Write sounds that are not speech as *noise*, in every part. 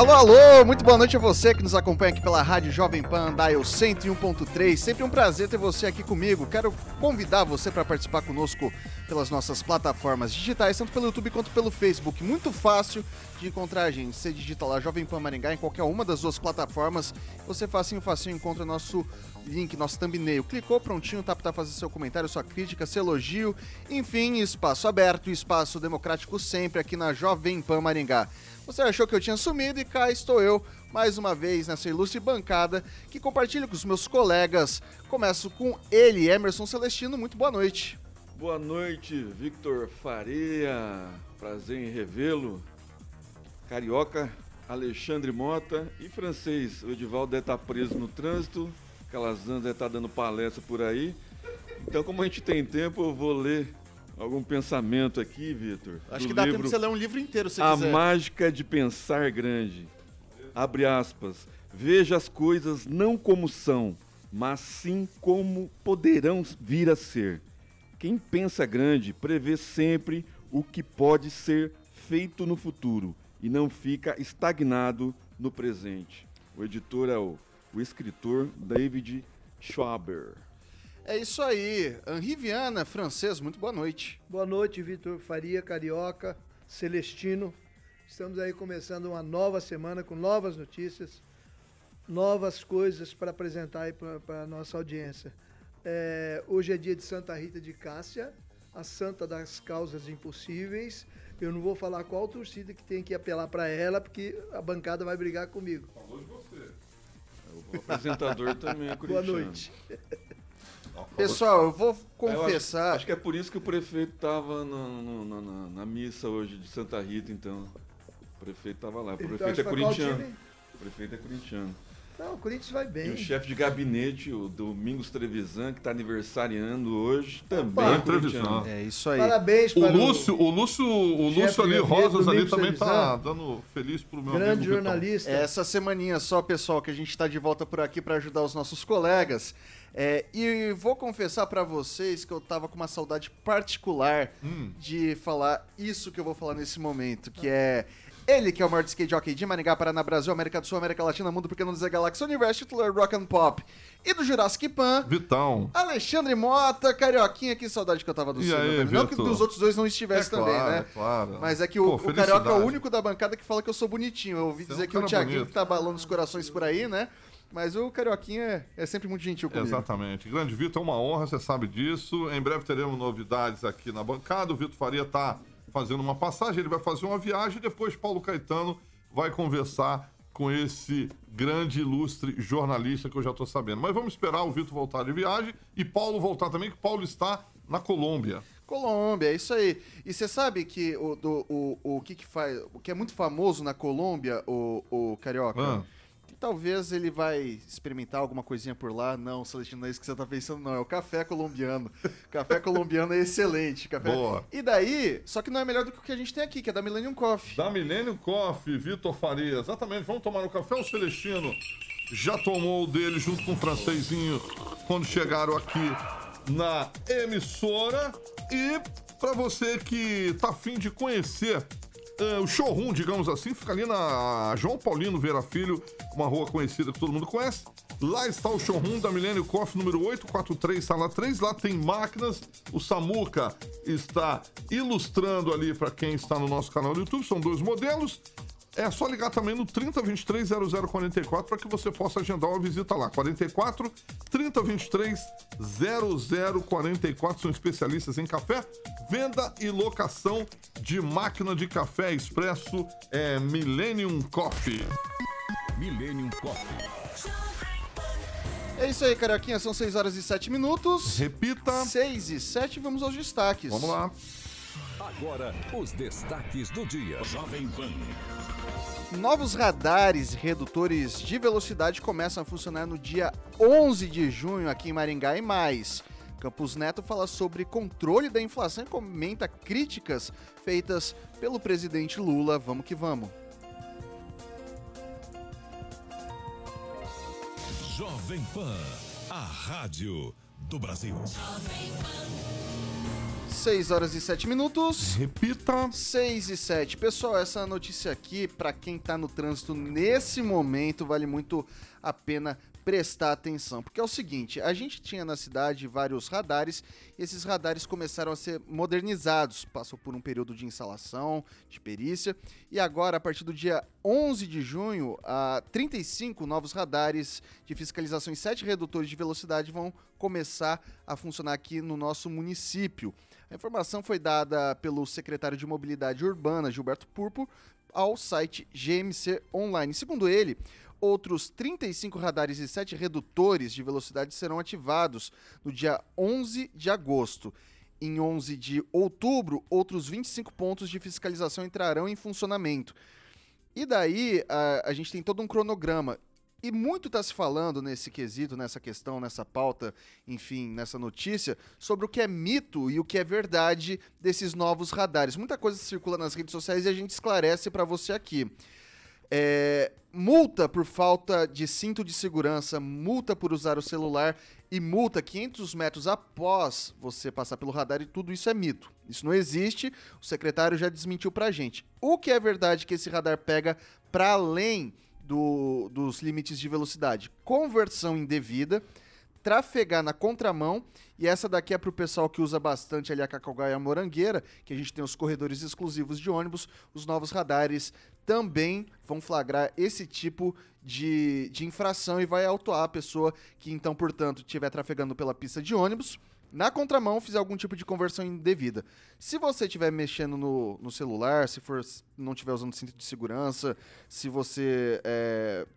Alô, alô, muito boa noite a você que nos acompanha aqui pela Rádio Jovem Pan Dial 101.3. Sempre um prazer ter você aqui comigo. Quero convidar você para participar conosco pelas nossas plataformas digitais, tanto pelo YouTube quanto pelo Facebook. Muito fácil de encontrar a gente. Você digita lá Jovem Pan Maringá em qualquer uma das duas plataformas. Você facinho, facinho encontra nosso link, nosso thumbnail. Clicou, prontinho, tá para fazer seu comentário, sua crítica, seu elogio. Enfim, espaço aberto, espaço democrático sempre aqui na Jovem Pan Maringá. Você achou que eu tinha sumido e cá estou eu, mais uma vez nessa ilustre bancada que compartilho com os meus colegas. Começo com ele, Emerson Celestino. Muito boa noite. Boa noite, Victor Faria. Prazer em revê-lo. Carioca, Alexandre Mota e francês. O Edivaldo deve estar preso no trânsito. Calazan deve estar dando palestra por aí. Então, como a gente tem tempo, eu vou ler algum pensamento aqui, Vitor? Acho que dá livro, tempo de você ler um livro inteiro, se A quiser. mágica de pensar grande. Abre aspas. Veja as coisas não como são, mas sim como poderão vir a ser. Quem pensa grande prevê sempre o que pode ser feito no futuro e não fica estagnado no presente. O editor é o, o escritor David Schwaber. É isso aí. Henri Viana, francês, muito boa noite. Boa noite, Vitor Faria, Carioca, Celestino. Estamos aí começando uma nova semana com novas notícias, novas coisas para apresentar aí para a nossa audiência. É, hoje é dia de Santa Rita de Cássia, a santa das causas impossíveis. Eu não vou falar qual torcida que tem que apelar para ela, porque a bancada vai brigar comigo. Falou de você. O apresentador também é Boa noite. Pessoal, eu vou confessar. Eu acho, acho, que é por isso que o prefeito estava na, na, na, missa hoje de Santa Rita, então. O prefeito estava lá. O então, prefeito então, é corintiano. O prefeito é corintiano. Não, o Corinthians vai bem. E o chefe de gabinete, o Domingos Trevisan, que está aniversariando hoje, também Opa, é Trevisan. É isso aí. Parabéns para o Lúcio, o Lúcio, o Lúcio ali, Rosas ali também está dando feliz pro meu Grande jornalista. Essa semaninha só, pessoal, que a gente está de volta por aqui para ajudar os nossos colegas. É, e vou confessar para vocês que eu tava com uma saudade particular hum. de falar isso que eu vou falar nesse momento, que é ele que é o maior skate jockey de Maringá, Paraná, Brasil, América do Sul, América Latina, Mundo Pequeno dizer Galáxia, Universo, titular Rock and Pop e do Jurassic Pan. Vitão. Alexandre Mota, Carioquinha, que saudade que eu tava do seu. Não que dos outros dois não estivesse é também, claro, né? É claro. Mas é que o, Pô, o Carioca é o único da bancada que fala que eu sou bonitinho. Eu ouvi Você dizer é um que o Thiaguinho que tá balando os corações por aí, né? Mas o Carioquinha é, é sempre muito gentil comigo. Exatamente. Grande Vitor, é uma honra, você sabe disso. Em breve teremos novidades aqui na bancada. O Vitor Faria está fazendo uma passagem, ele vai fazer uma viagem e depois Paulo Caetano vai conversar com esse grande, ilustre jornalista que eu já estou sabendo. Mas vamos esperar o Vitor voltar de viagem e Paulo voltar também, que Paulo está na Colômbia. Colômbia, é isso aí. E você sabe que o, do, o, o que, que faz. O que é muito famoso na Colômbia, o, o Carioca? Ah talvez ele vai experimentar alguma coisinha por lá. Não, Celestino, não é isso que você tá pensando, não. É o café colombiano. *laughs* café colombiano é excelente. Café... Boa. E daí, só que não é melhor do que o que a gente tem aqui, que é da Millennium Coffee. Da Millennium Coffee, Vitor Faria. Exatamente. Vamos tomar um café. O Celestino já tomou o dele junto com o francesinho quando chegaram aqui na emissora. E para você que tá afim de conhecer uh, o showroom, digamos assim, fica ali na João Paulino Vera Filho, uma rua conhecida que todo mundo conhece. Lá está o showroom da Milênio Coffee número 843, sala 3. Lá tem máquinas. O Samuca está ilustrando ali para quem está no nosso canal do YouTube. São dois modelos. É só ligar também no 3023 0044 para que você possa agendar uma visita lá. 44 3023 0044 são especialistas em café, venda e locação de máquina de café expresso é Millennium Coffee. Millennium Coffee. É isso aí, Carioquinha. São 6 horas e 7 minutos. Repita. 6 e 7, vamos aos destaques. Vamos lá. Agora, os destaques do dia. Jovem Pan. Novos radares e redutores de velocidade começam a funcionar no dia 11 de junho aqui em Maringá e mais. Campos Neto fala sobre controle da inflação e comenta críticas feitas pelo presidente Lula. Vamos que vamos. Jovem Pan, a rádio do Brasil. 6 horas e 7 minutos. Repita. 6 e 7. Pessoal, essa notícia aqui, para quem tá no trânsito nesse momento, vale muito a pena prestar atenção. Porque é o seguinte, a gente tinha na cidade vários radares, e esses radares começaram a ser modernizados, passou por um período de instalação, de perícia, e agora, a partir do dia 11 de junho, a 35 novos radares de fiscalização e 7 redutores de velocidade vão começar a funcionar aqui no nosso município. A informação foi dada pelo secretário de Mobilidade Urbana, Gilberto Purpo, ao site GMC Online. Segundo ele, outros 35 radares e 7 redutores de velocidade serão ativados no dia 11 de agosto. Em 11 de outubro, outros 25 pontos de fiscalização entrarão em funcionamento. E daí a, a gente tem todo um cronograma. E muito está se falando nesse quesito, nessa questão, nessa pauta, enfim, nessa notícia, sobre o que é mito e o que é verdade desses novos radares. Muita coisa circula nas redes sociais e a gente esclarece para você aqui. É, multa por falta de cinto de segurança, multa por usar o celular e multa 500 metros após você passar pelo radar e tudo isso é mito. Isso não existe, o secretário já desmentiu pra gente. O que é verdade que esse radar pega para além do, dos limites de velocidade? Conversão indevida, trafegar na contramão, e essa daqui é para o pessoal que usa bastante ali a Cacaugaia Morangueira, que a gente tem os corredores exclusivos de ônibus, os novos radares também vão flagrar esse tipo de, de infração e vai autuar a pessoa que então, portanto, estiver trafegando pela pista de ônibus, na contramão fizer algum tipo de conversão indevida. Se você estiver mexendo no, no celular, se for não estiver usando cinto de segurança, se você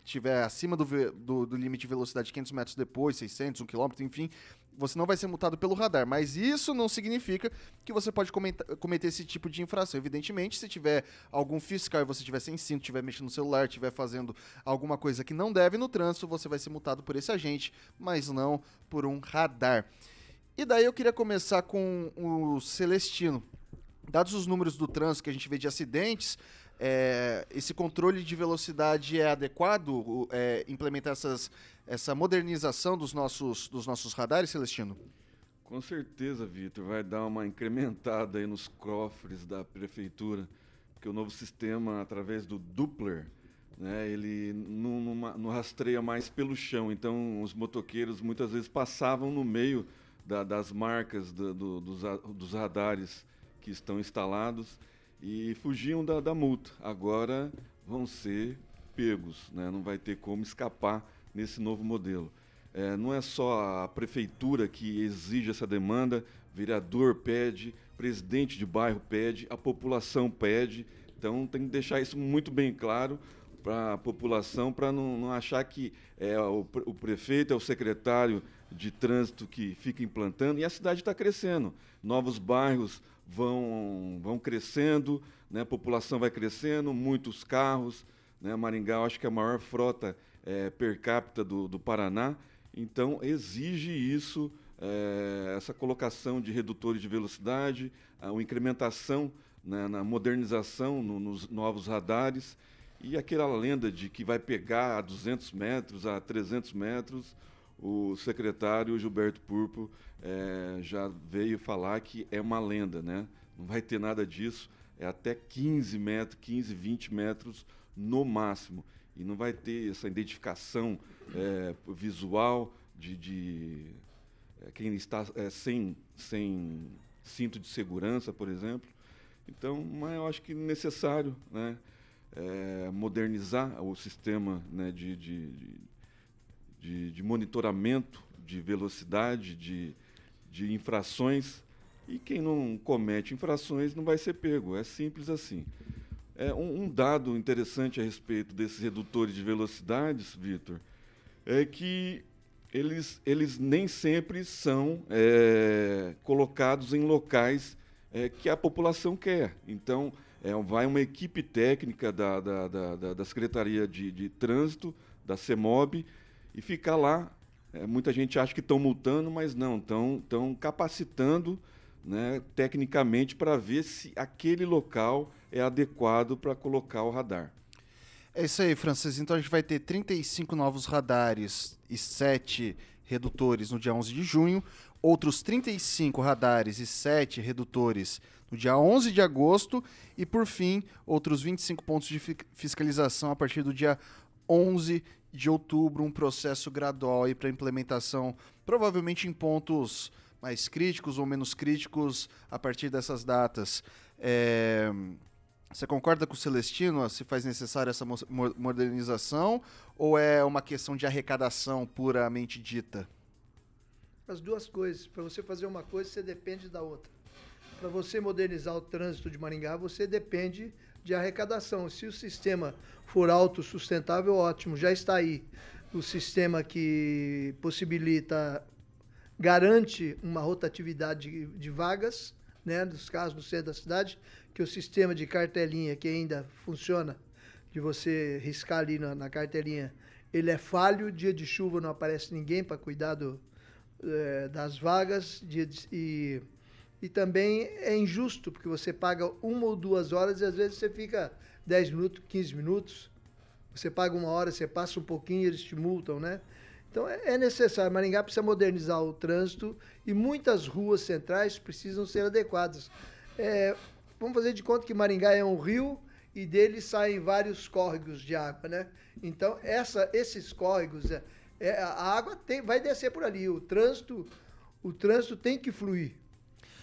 estiver é, acima do, do, do, limite de velocidade 500 metros depois, 600, 1 km, enfim, você não vai ser multado pelo radar. Mas isso não significa que você pode cometer esse tipo de infração. Evidentemente, se tiver algum fiscal e você estiver sem cinto, estiver mexendo no celular, estiver fazendo alguma coisa que não deve no trânsito, você vai ser multado por esse agente, mas não por um radar. E daí eu queria começar com o Celestino. Dados os números do trânsito que a gente vê de acidentes, é, esse controle de velocidade é adequado? É, implementar essas, essa modernização dos nossos, dos nossos radares, Celestino? Com certeza, Vitor. Vai dar uma incrementada aí nos cofres da prefeitura, porque o novo sistema, através do Doppler, né, ele não, não, não rastreia mais pelo chão. Então, os motoqueiros muitas vezes passavam no meio da, das marcas do, do, dos, dos, radares que estão instalados e fugiam da, da multa. Agora vão ser pegos, né? não vai ter como escapar nesse novo modelo. É, não é só a prefeitura que exige essa demanda, vereador pede, presidente de bairro pede, a população pede. Então tem que deixar isso muito bem claro para a população, para não, não, achar que é o, o prefeito é o secretário de trânsito que fica implantando, e a cidade está crescendo. Novos bairros vão, vão crescendo, né? a população vai crescendo, muitos carros. Né? Maringá, acho que é a maior frota é, per capita do, do Paraná, então exige isso, é, essa colocação de redutores de velocidade, a, a incrementação né, na modernização no, nos novos radares e aquela lenda de que vai pegar a 200 metros, a 300 metros, o secretário Gilberto Purpo é, já veio falar que é uma lenda, né? Não vai ter nada disso, é até 15 metros, 15, 20 metros no máximo. E não vai ter essa identificação é, visual de, de é, quem está sem, sem cinto de segurança, por exemplo. Então, mas eu acho que necessário, né? modernizar o sistema né, de, de, de, de, monitoramento de velocidade, de, de infrações, e quem não comete infrações não vai ser pego. É simples assim. É, um, um dado interessante a respeito desses redutores de velocidades, Vitor, é que eles, eles nem sempre são é, colocados em locais é, que a população quer. Então, é, vai uma equipe técnica da, da, da, da Secretaria de, de, Trânsito, da CEMOB, e ficar lá. É, muita gente acha que estão multando, mas não, estão capacitando né, tecnicamente para ver se aquele local é adequado para colocar o radar. É isso aí, Francis. Então a gente vai ter 35 novos radares e 7 redutores no dia 11 de junho, outros 35 radares e 7 redutores no dia 11 de agosto e, por fim, outros 25 pontos de fiscalização a partir do dia 11 de outubro, um processo gradual para implementação, provavelmente em pontos mais críticos ou menos críticos a partir dessas datas. É... Você concorda com o Celestino se faz necessária essa modernização ou é uma questão de arrecadação puramente dita? As duas coisas. Para você fazer uma coisa, você depende da outra. Para você modernizar o trânsito de Maringá, você depende de arrecadação. Se o sistema for autossustentável, ótimo, já está aí. O sistema que possibilita, garante uma rotatividade de, de vagas, né, dos carros no centro da cidade, que o sistema de cartelinha que ainda funciona, de você riscar ali na, na cartelinha, ele é falho, dia de chuva não aparece ninguém para cuidar do, é, das vagas de, e, e também é injusto, porque você paga uma ou duas horas e às vezes você fica 10 minutos, 15 minutos. Você paga uma hora, você passa um pouquinho, eles te multam, né? Então é, é necessário. Maringá precisa modernizar o trânsito e muitas ruas centrais precisam ser adequadas. É, vamos fazer de conta que Maringá é um rio e dele saem vários córregos de água, né? Então, essa, esses córregos, é, é, a água tem, vai descer por ali. O trânsito, o trânsito tem que fluir.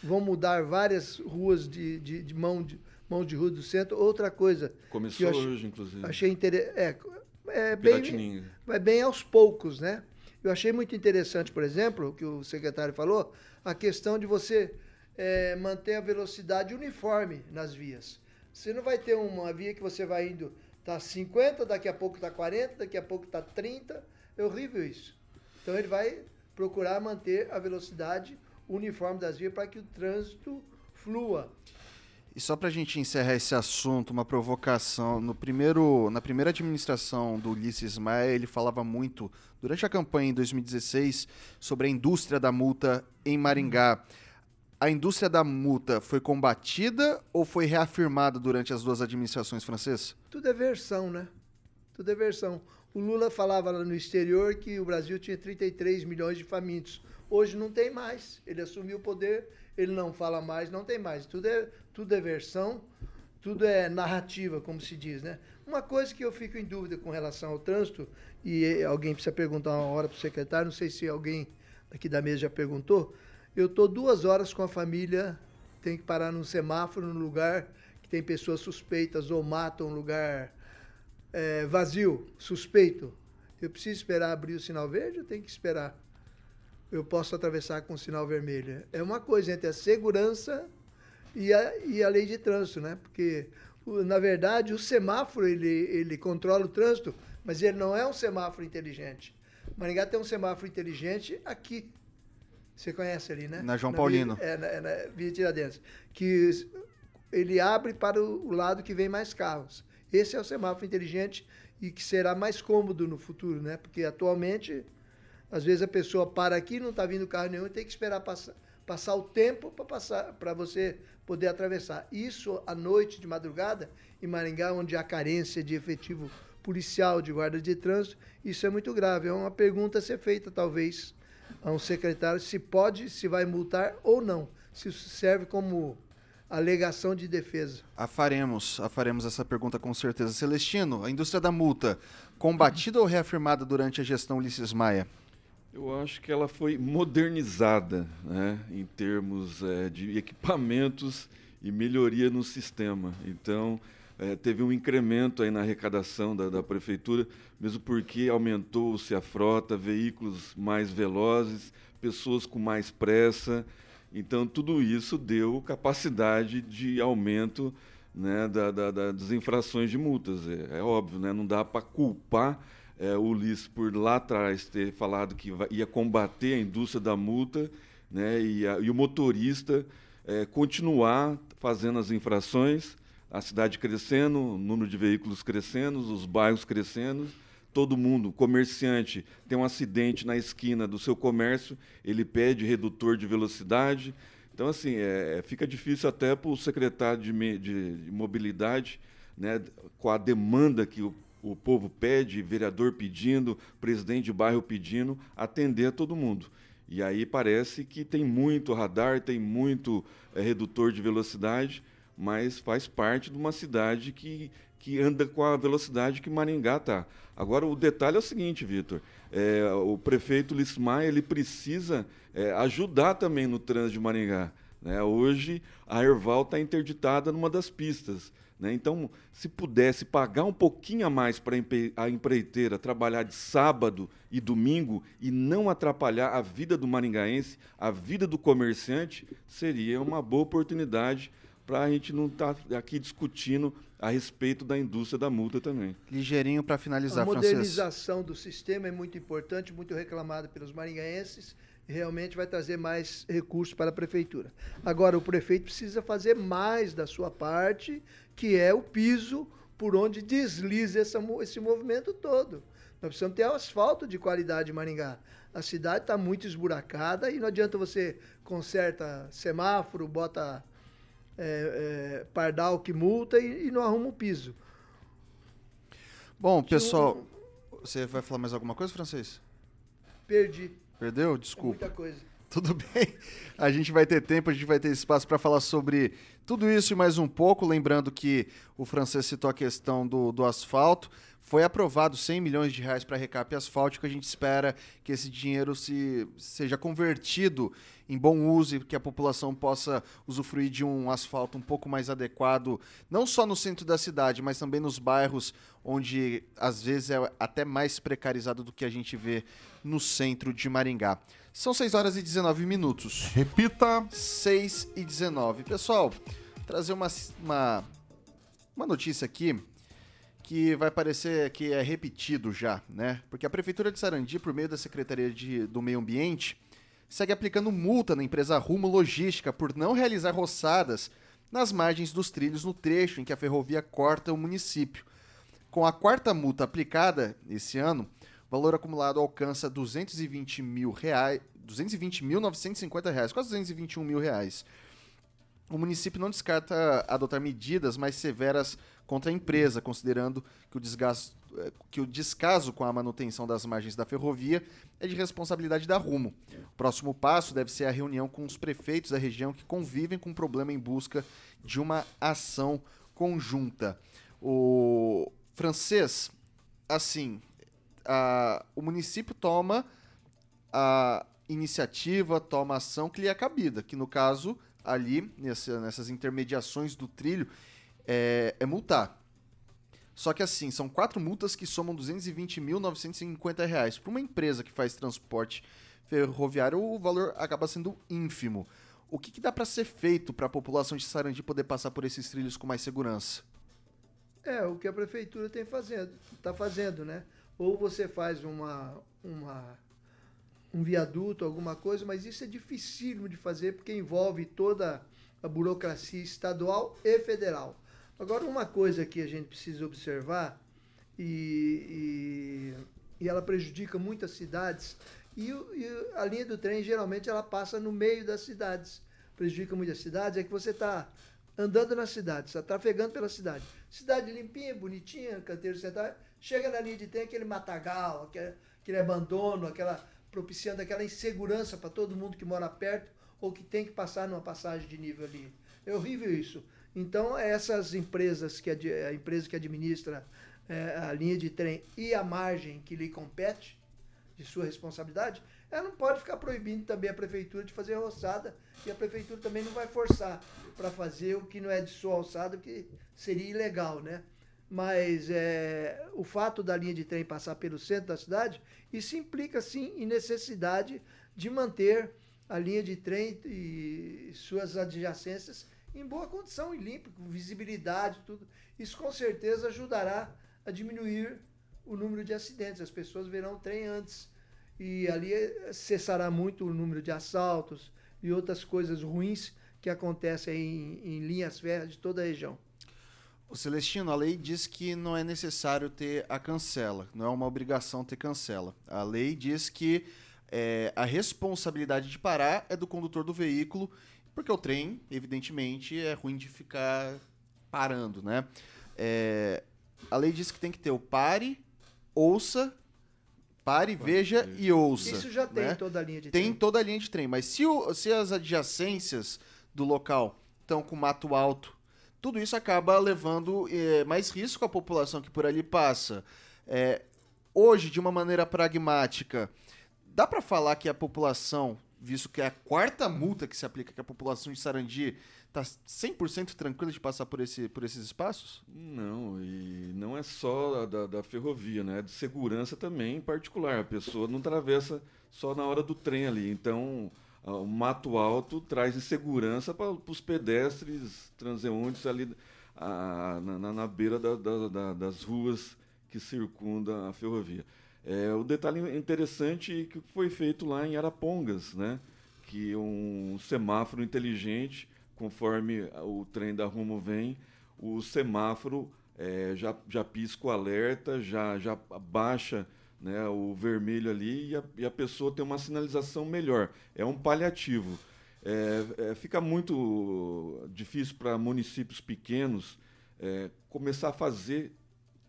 Vão mudar várias ruas de, de, de mão de mão de rua do centro. Outra coisa. Começou achei, hoje, inclusive. Achei interessante. É, é bem, vai bem aos poucos, né? Eu achei muito interessante, por exemplo, o que o secretário falou, a questão de você é, manter a velocidade uniforme nas vias. Você não vai ter uma via que você vai indo, tá 50, daqui a pouco tá 40, daqui a pouco tá 30. É horrível isso. Então ele vai procurar manter a velocidade uniforme das vias para que o trânsito flua. E só para a gente encerrar esse assunto, uma provocação. No primeiro, na primeira administração do Ulisses Maia, ele falava muito, durante a campanha em 2016, sobre a indústria da multa em Maringá. A indústria da multa foi combatida ou foi reafirmada durante as duas administrações francesas? Tudo é versão, né? Tudo é versão. O Lula falava lá no exterior que o Brasil tinha 33 milhões de famintos. Hoje não tem mais. Ele assumiu o poder, ele não fala mais, não tem mais. Tudo é, tudo é versão, tudo é narrativa, como se diz, né? Uma coisa que eu fico em dúvida com relação ao trânsito, e alguém precisa perguntar uma hora para o secretário, não sei se alguém aqui da mesa já perguntou, eu estou duas horas com a família, tem que parar num semáforo, num lugar que tem pessoas suspeitas ou matam um lugar é, vazio, suspeito. Eu preciso esperar abrir o sinal verde ou tenho que esperar? Eu posso atravessar com sinal vermelho. É uma coisa entre a segurança e a, e a lei de trânsito, né? Porque, na verdade, o semáforo ele, ele controla o trânsito, mas ele não é um semáforo inteligente. Maringá tem um semáforo inteligente aqui. Você conhece ali, né? Na João na Paulino. Via, é, na, na Via Tiradentes. Que ele abre para o lado que vem mais carros. Esse é o semáforo inteligente e que será mais cômodo no futuro, né? Porque atualmente, às vezes a pessoa para aqui, não está vindo carro nenhum tem que esperar passar, passar o tempo para passar para você poder atravessar. Isso à noite, de madrugada, em Maringá, onde há carência de efetivo policial, de guarda de trânsito, isso é muito grave. É uma pergunta a ser feita, talvez, a um secretário se pode, se vai multar ou não. Se isso serve como alegação de defesa. A faremos, a faremos essa pergunta com certeza. Celestino, a indústria da multa, combatida ou reafirmada durante a gestão Ulisses Maia? Eu acho que ela foi modernizada né, em termos é, de equipamentos e melhoria no sistema. Então, é, teve um incremento aí na arrecadação da, da prefeitura, mesmo porque aumentou-se a frota, veículos mais velozes, pessoas com mais pressa. Então, tudo isso deu capacidade de aumento né, da, da, das infrações de multas. É, é óbvio, né, não dá para culpar é, Ulisses por lá atrás ter falado que ia combater a indústria da multa né, e, a, e o motorista é, continuar fazendo as infrações, a cidade crescendo, o número de veículos crescendo, os bairros crescendo, todo mundo, comerciante, tem um acidente na esquina do seu comércio, ele pede redutor de velocidade. Então, assim, é, é fica difícil até para o secretário de, de, de mobilidade, né, com a demanda que o o povo pede, vereador pedindo, presidente de bairro pedindo, atender a todo mundo. E aí parece que tem muito radar, tem muito é, redutor de velocidade, mas faz parte de uma cidade que, que anda com a velocidade que Maringá está. Agora, o detalhe é o seguinte, Vitor, é, o prefeito Lismar ele precisa é, ajudar também no trânsito de Maringá. Né? Hoje, a Erval está interditada numa das pistas. Né? Então, se pudesse pagar um pouquinho a mais para a empreiteira trabalhar de sábado e domingo e não atrapalhar a vida do maringaense, a vida do comerciante, seria uma boa oportunidade para a gente não estar tá aqui discutindo a respeito da indústria da multa também. Ligeirinho para finalizar, A modernização Francês. do sistema é muito importante, muito reclamada pelos maringaenses realmente vai trazer mais recursos para a prefeitura. Agora, o prefeito precisa fazer mais da sua parte, que é o piso por onde desliza essa, esse movimento todo. Nós precisamos ter asfalto de qualidade em Maringá. A cidade está muito esburacada e não adianta você conserta semáforo, bota é, é, pardal que multa e, e, não arruma o piso. Bom, pessoal, você vai falar mais alguma coisa, Francês? Perdi. Perdeu? Desculpa. É muita coisa. *laughs* Tudo bem. A gente vai ter tempo, a gente vai ter espaço para falar sobre tudo isso e mais um pouco. Lembrando que o francês citou a questão do, do asfalto. Foi aprovado 100 milhões de reais para recap asfáltico. A gente espera que esse dinheiro se, seja convertido em bom uso e que a população possa usufruir de um asfalto um pouco mais adequado, não só no centro da cidade, mas também nos bairros onde às vezes é até mais precarizado do que a gente vê no centro de Maringá. São 6 horas e 19 minutos. Repita: 6 e 19. Pessoal, trazer uma, uma, uma notícia aqui que vai parecer que é repetido já, né? Porque a Prefeitura de Sarandi, por meio da Secretaria de, do Meio Ambiente, segue aplicando multa na empresa Rumo Logística por não realizar roçadas nas margens dos trilhos no trecho em que a ferrovia corta o município. Com a quarta multa aplicada esse ano, o valor acumulado alcança 220 mil reais, 220.950 reais, quase 221 mil reais. O município não descarta adotar medidas mais severas contra a empresa, considerando que o, desgasto, eh, que o descaso com a manutenção das margens da ferrovia é de responsabilidade da Rumo. O próximo passo deve ser a reunião com os prefeitos da região que convivem com o problema em busca de uma ação conjunta. O francês, assim, a, o município toma a iniciativa, toma a ação que lhe é cabida, que no caso, ali, nessa, nessas intermediações do trilho, é, é multar. Só que assim, são quatro multas que somam R$ 220.950. Para uma empresa que faz transporte ferroviário, o valor acaba sendo ínfimo. O que, que dá para ser feito para a população de Sarandi poder passar por esses trilhos com mais segurança? É, o que a prefeitura tem fazendo, está fazendo, né? Ou você faz uma, uma, um viaduto, alguma coisa, mas isso é dificílimo de fazer porque envolve toda a burocracia estadual e federal. Agora, uma coisa que a gente precisa observar, e, e, e ela prejudica muitas cidades, e, e, a linha do trem geralmente ela passa no meio das cidades. Prejudica muitas cidades, é que você está andando na cidade, está trafegando pela cidade. Cidade limpinha, bonitinha, canteiro central, chega na linha de trem, aquele matagal, aquele, aquele abandono, aquela propiciando aquela insegurança para todo mundo que mora perto ou que tem que passar numa passagem de nível ali. É horrível isso. Então, essas empresas, que a empresa que administra é, a linha de trem e a margem que lhe compete, de sua responsabilidade, Ela não pode ficar proibindo também a prefeitura de fazer roçada e a prefeitura também não vai forçar para fazer o que não é de sua alçada, que seria ilegal, né? Mas é, o fato da linha de trem passar pelo centro da cidade, isso implica sim em necessidade de manter a linha de trem e suas adjacências em boa condição e limpa, com visibilidade, tudo. Isso com certeza ajudará a diminuir o número de acidentes. As pessoas verão o trem antes. E ali cessará muito o número de assaltos e outras coisas ruins que acontecem em, em linhas férreas de toda a região. O Celestino, a lei diz que não é necessário ter a cancela, não é uma obrigação ter cancela. A lei diz que é, a responsabilidade de parar é do condutor do veículo, porque o trem, evidentemente, é ruim de ficar parando, né? É, a lei diz que tem que ter o pare, ouça, pare, veja e ouça. Isso já tem né? toda a linha de Tem trem. toda a linha de trem, mas se, o- se as adjacências do local estão com mato alto, tudo isso acaba levando eh, mais risco à população que por ali passa. É, hoje, de uma maneira pragmática, dá para falar que a população, visto que é a quarta multa que se aplica, que a população de Sarandi está 100% tranquila de passar por, esse, por esses espaços? Não, e não é só da, da ferrovia, né? É de segurança também, em particular. A pessoa não atravessa só na hora do trem ali. Então, o mato alto traz insegurança para os pedestres, transeuntes ali ah, na, na- beira da- da- da- das ruas que circundam a ferrovia. É, o detalhe interessante que foi feito lá em Arapongas, né? Que um semáforo inteligente, conforme o trem da Rumo vem, o semáforo é, já, já pisca o alerta, já, já baixa né, o vermelho ali e a, e a pessoa tem uma sinalização melhor. É um paliativo. É, é, fica muito difícil para municípios pequenos é, começar a fazer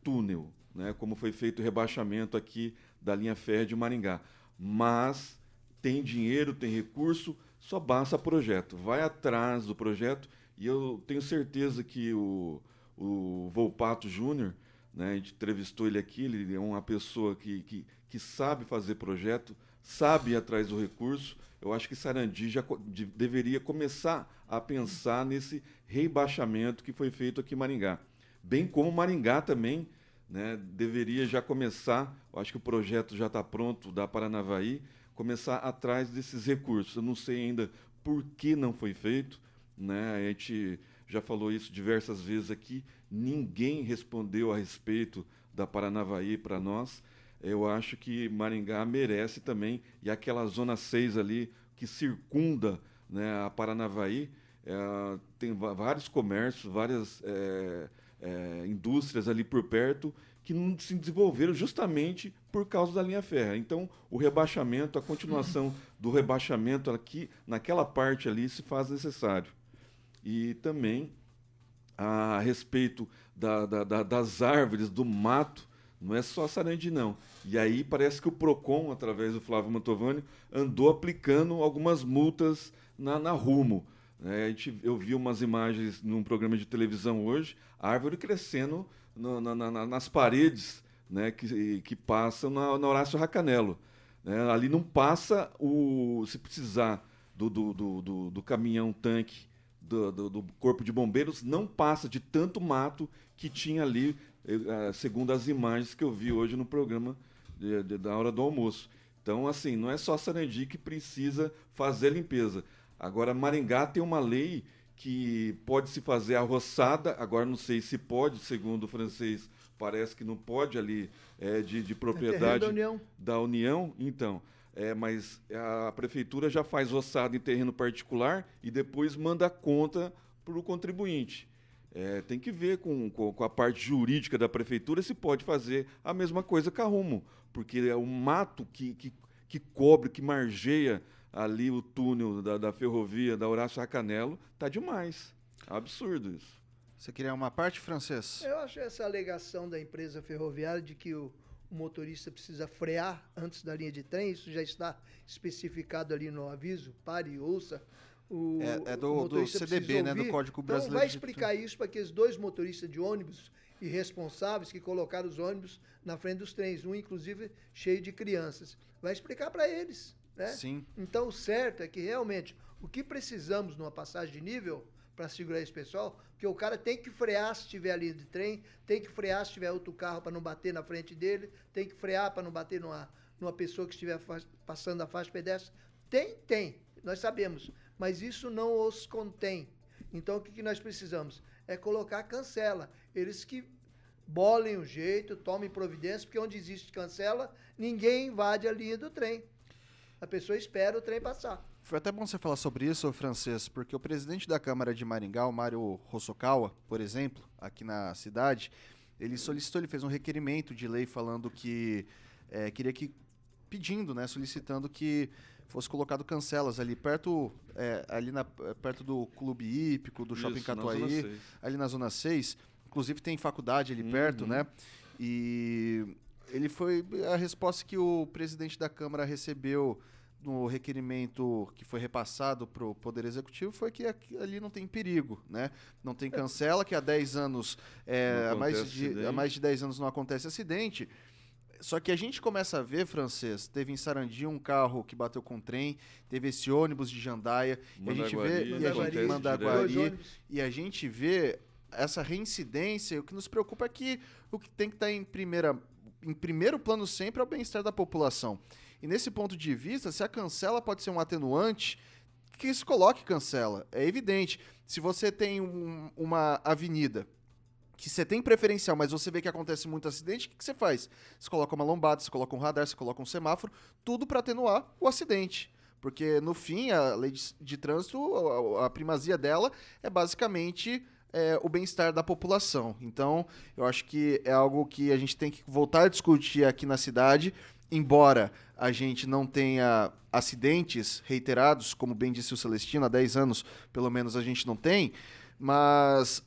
túnel, né, como foi feito o rebaixamento aqui da linha férrea de Maringá. Mas tem dinheiro, tem recurso, só basta projeto. Vai atrás do projeto e eu tenho certeza que o, o Volpato Júnior, né, a gente entrevistou ele aqui, ele é uma pessoa que, que, que sabe fazer projeto, sabe ir atrás do recurso. Eu acho que Sarandi já de- deveria começar a pensar nesse rebaixamento que foi feito aqui em Maringá. Bem como Maringá também né, deveria já começar, acho que o projeto já está pronto da Paranavaí, começar atrás desses recursos. Eu não sei ainda por que não foi feito, né? A gente já falou isso diversas vezes aqui, ninguém respondeu a respeito da Paranavaí para nós. Eu acho que Maringá merece também, e aquela zona 6 ali que circunda né, a Paranavaí, eh, tem vários comércios, várias eh, eh, indústrias ali por perto que não se desenvolveram justamente por causa da linha férrea. Então, o rebaixamento, a continuação do rebaixamento aqui, naquela parte ali, se faz necessário. E também, a respeito da- da- da- das árvores, do mato, não é só Sarandi, não. E aí parece que o PROCON, através do Flávio Mantovani, andou aplicando algumas multas na, na Rumo. Né? a gente, eu vi umas imagens num programa de televisão hoje, árvore crescendo no- na- na- na- nas paredes né, que, que passam na, na Horácio Racanelo. né? Ali não passa o. Se precisar do, do, do, do- do caminhão-tanque do, do- do Corpo de Bombeiros, não passa de tanto mato que tinha ali, eh, eh, segundo as imagens que eu vi hoje no programa de- de- da hora do almoço. Então, assim, não é só Sarandi que precisa fazer limpeza. Agora, Maringá tem uma lei que pode se fazer a roçada, agora não sei se pode, segundo o francês, parece que não pode ali, é, de, de terreno propriedade da União. da União, então. É, mas a prefeitura já faz roçada em terreno particular e depois manda a conta para o contribuinte. É, tem que ver com, com, com a parte jurídica da prefeitura se pode fazer a mesma coisa com a Rumo, porque é o mato que, que, que cobre, que margeia ali o túnel da, da ferrovia da Horácio Racanelo, tá demais. Absurdo isso. Você queria uma parte, francês? Eu acho essa alegação da empresa ferroviária de que o, o motorista precisa frear antes da linha de trem, isso já está especificado ali no aviso, pare e ouça. O, É- é do- o do CDB, né, do. Código Então Brasileiro vai de explicar isso para aqueles dois motoristas de ônibus irresponsáveis que colocaram os ônibus na frente dos trens, um inclusive cheio de crianças. Vai explicar para eles. Né? Sim. Então o certo é que realmente o que precisamos numa passagem de nível para segurar esse pessoal, porque o cara tem que frear se tiver ali de trem, tem que frear se tiver outro carro para não bater na frente dele, tem que frear para não bater numa, numa pessoa que estiver passando a faixa pedestre. Tem, tem, nós sabemos, mas isso não os contém. Então o que, que nós precisamos? É colocar cancela. Eles que bolem o jeito, tomem providência, porque onde existe cancela, ninguém invade a linha do trem. A pessoa espera o trem passar. Foi até bom você falar sobre isso, francês, porque o presidente da Câmara de Maringá, o Mário Hosokawa, por exemplo, aqui na cidade, ele solicitou, ele fez um requerimento de lei falando que eh, queria que, pedindo, né, solicitando que fosse colocado cancelas ali perto, eh, ali na, perto do Clube Hípico, do Shopping Isso, na Zona Catuaí, 6. ali na Zona 6. Inclusive tem faculdade ali perto, Uhum. né? E ele foi. A resposta que o presidente da Câmara recebeu no requerimento que foi repassado para o Poder Executivo foi que ali não tem perigo, né? Não tem cancela, que há 10 anos, é, há, mais de, há mais de 10 anos não acontece acidente. Só que a gente começa a ver, francês, teve em Sarandi um carro que bateu com um trem, teve esse ônibus de Jandaia, e a gente vê, e a gente, Mandaguari, e a gente vê essa reincidência, o que nos preocupa é que o que tem que estar em, primeira, em primeiro plano sempre é o bem-estar da população. E nesse ponto de vista, se a cancela pode ser um atenuante, que se coloque cancela. É evidente. Se você tem um- uma avenida que você tem preferencial, mas você vê que acontece muito acidente, o que, que você faz? Você coloca uma lombada, você coloca um radar, você coloca um semáforo, tudo para atenuar o acidente. Porque, no fim, a lei de, de trânsito, a, a primazia dela é basicamente é, o bem-estar da população. Então, eu acho que é algo que a gente tem que voltar a discutir aqui na cidade, embora a gente não tenha acidentes reiterados, como bem disse o Celestino, há 10 anos, pelo menos, a gente não tem, mas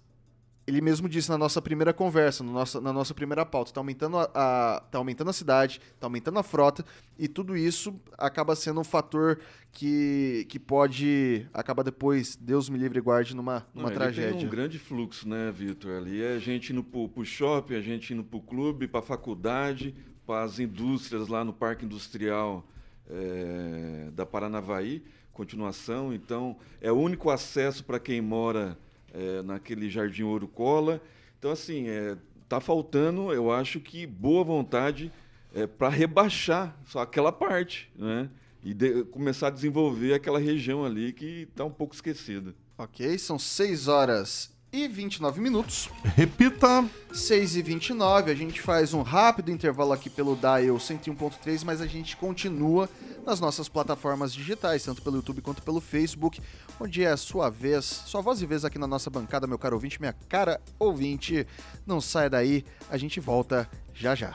ele mesmo disse na nossa primeira conversa, no nossa, na nossa primeira pauta, está aumentando a, a, tá aumentando a cidade, está aumentando a frota, e tudo isso acaba sendo um fator que, que pode acabar depois, Deus me livre e guarde, numa, Não, numa ele tragédia. Tem um grande fluxo, né, Vitor? Ali é gente indo pro, pro shopping, a gente indo pro clube, pra faculdade, para as indústrias lá no Parque Industrial eh, da Paranavaí, continuação. Então, é o único acesso para quem mora eh, naquele Jardim Ouro Cola. Então, assim, é, tá faltando, eu acho que boa vontade para rebaixar só aquela parte, né? E de- começar a desenvolver aquela região ali que está um pouco esquecida. Ok, são 6 horas e 29 minutos. Repita. 6 e 29 a gente faz um rápido intervalo aqui pelo Dial 101.3, mas a gente continua nas nossas plataformas digitais, tanto pelo YouTube quanto pelo Facebook, onde é a sua vez, sua voz e vez aqui na nossa bancada, meu caro ouvinte, minha cara ouvinte. Não saia daí, a gente volta já já.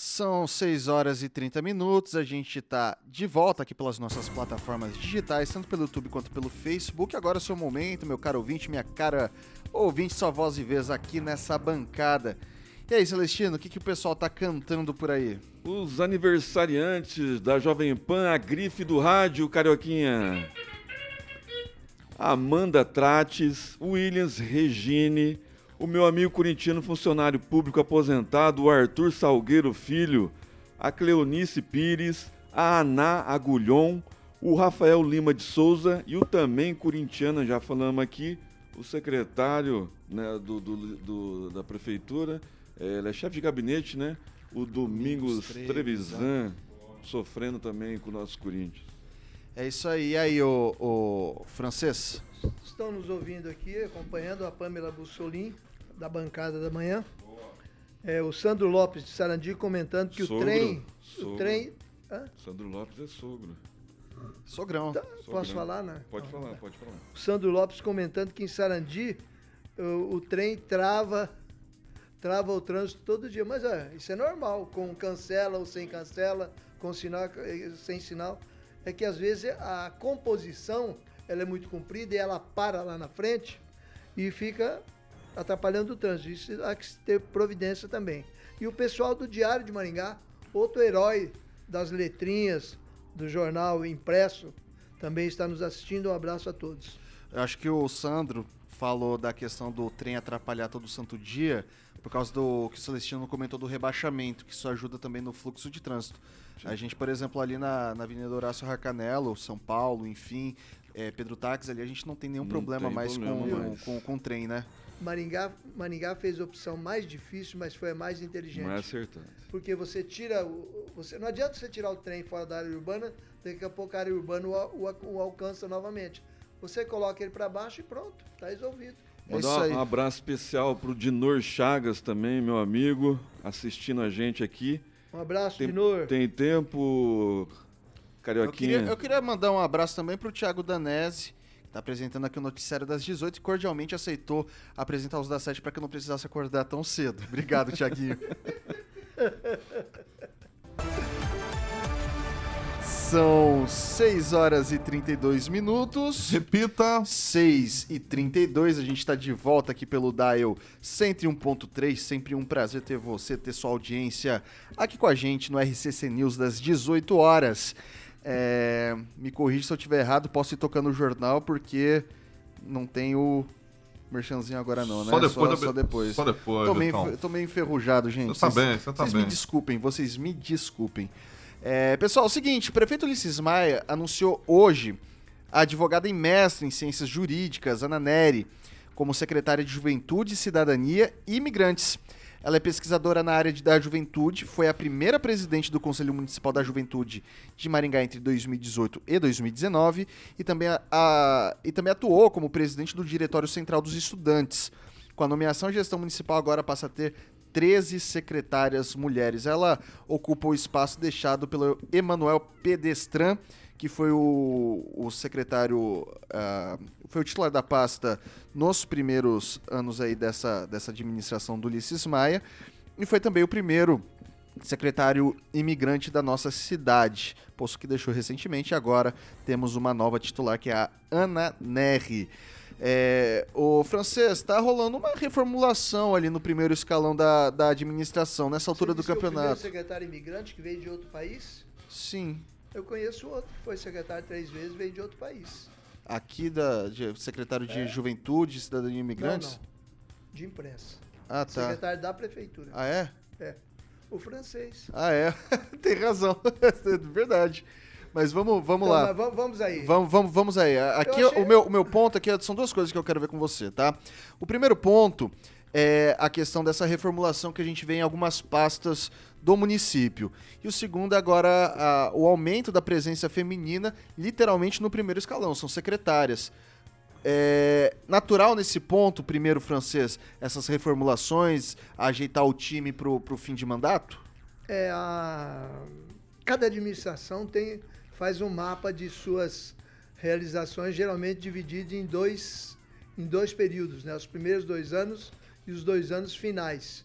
São 6 horas e 30 minutos, a gente tá de volta aqui pelas nossas plataformas digitais, tanto pelo YouTube quanto pelo Facebook. Agora é o seu momento, meu caro ouvinte, minha cara ouvinte, sua voz e vez aqui nessa bancada. E aí, Celestino, o que, que o pessoal tá cantando por aí? Os aniversariantes da Jovem Pan, a grife do rádio, Carioquinha. Amanda Trates, Williams Regine, o meu amigo corintiano funcionário público aposentado, o Arthur Salgueiro Filho, a Cleonice Pires, a Aná Agulhon, o Rafael Lima de Souza e o também corintiano, já falamos aqui, o secretário né, do, do- do- da prefeitura, eh, ele é chefe de gabinete, né? O Domingos Trevisan. Trevisan, sofrendo também com o nosso Corinthians. É isso aí. E aí, o, o francês? Estão nos ouvindo aqui, acompanhando a Pamela Bussolin, da bancada da manhã. É, o Sandro Lopes de Sarandi comentando que Sogro, o trem. sogro. O trem. Hã? Sandro Lopes é sogro. Sogrão. Tá, Sogrão. posso falar, né? Pode falar, pode falar. O Sandro Lopes comentando que em Sarandi o, o trem trava trava o trânsito todo dia. Mas é, isso é normal, com cancela ou sem cancela, com sinal, eh, sem sinal. É que às vezes a composição ela é muito comprida e ela para lá na frente e fica atrapalhando o trânsito. Isso há que ter providência também. E o pessoal do Diário de Maringá, outro herói das letrinhas do jornal impresso, também está nos assistindo. Um abraço a todos. Eu acho que o Sandro falou da questão do trem atrapalhar todo santo dia, por causa do que o Celestino comentou do rebaixamento, que isso ajuda também no fluxo de trânsito. A gente, por exemplo, ali na, na Avenida Horácio Racanelo, São Paulo, enfim, é, Pedro Táxi, ali a gente não tem nenhum Não problema tem mais, problema com, mais. Com, com o trem, né? Maringá, Maringá fez a opção mais difícil, mas foi a mais inteligente. Mais acertado. Porque você tira o. Você, não adianta você tirar o trem fora da área urbana, daqui a pouco a área urbana o, o- o alcança novamente. Você coloca ele para baixo e pronto, tá resolvido. É Mandar aí. um abraço especial pro Dinor Chagas também, meu amigo, assistindo a gente aqui. Um abraço, Tem, Dinor. tem tempo, Eu Carioquinha? queria, eu queria mandar um abraço também pro Thiago Danese, está apresentando aqui o Noticiário das 18 e cordialmente aceitou apresentar os das 7 para que eu não precisasse acordar tão cedo. Obrigado, Thiaguinho. *laughs* São 6 horas e 32 minutos. Repita. 6 e 32, a gente está de volta aqui pelo Dial 101.3. Sempre um prazer ter você, ter sua audiência aqui com a gente no RCC News das 18 horas. É, me corrija se eu estiver errado, posso ir tocando o jornal porque não tem o merchanzinho agora não, né? Só depois. Só, da- só depois. Só depois, Tô meio, então. tô meio enferrujado, gente. Você tá Vocês- bem, você tá vocês me bem. desculpem, vocês me desculpem. É, pessoal, é o seguinte, o prefeito Ulisses Maia anunciou hoje a advogada e mestre em ciências jurídicas, Ana Neri, como secretária de Juventude, Cidadania e Imigrantes. Ela é pesquisadora na área de- da juventude, foi a primeira presidente do Conselho Municipal da Juventude de Maringá entre 2018 e 2019 e também, a- a- e também atuou como presidente do Diretório Central dos Estudantes. Com a nomeação, a gestão municipal agora passa a ter 13 secretárias mulheres. Ela ocupa o espaço deixado pelo Emanuel Pedestran, que foi o, o secretário, ah, foi o titular da pasta nos primeiros anos aí dessa, dessa administração do Ulisses Maia, e foi também o primeiro secretário imigrante da nossa cidade, posto que deixou recentemente, agora temos uma nova titular, que é a Ana Nerri. É, o francês, tá rolando uma reformulação ali no primeiro escalão da, da administração, nessa altura do disse que O campeonato. secretário imigrante que veio de outro país? Sim. Eu conheço outro que foi secretário três vezes veio de outro país. Aqui da de- secretário de Juventude, Cidadania e Imigrantes? Não, não. De imprensa. Ah, tá. Secretário da prefeitura. Ah, é? É. O francês. Ah, é. *laughs* Tem razão. É *laughs* Verdade. Mas vamos, vamos Então, lá. vamos, vamos aí. Vamos, vamos, vamos aí. Aqui achei- o, meu, o meu ponto aqui é- são duas coisas que eu quero ver com você, tá? O primeiro ponto é a questão dessa reformulação que a gente vê em algumas pastas do município. E o segundo agora a- o aumento da presença feminina, literalmente no primeiro escalão, são secretárias. É natural nesse ponto, primeiro francês, essas reformulações, ajeitar o time pro, pro fim de mandato? É a... Cada administração tem, faz um mapa de suas realizações, geralmente dividido em dois, em dois períodos, né? Os primeiros dois anos e os dois anos finais.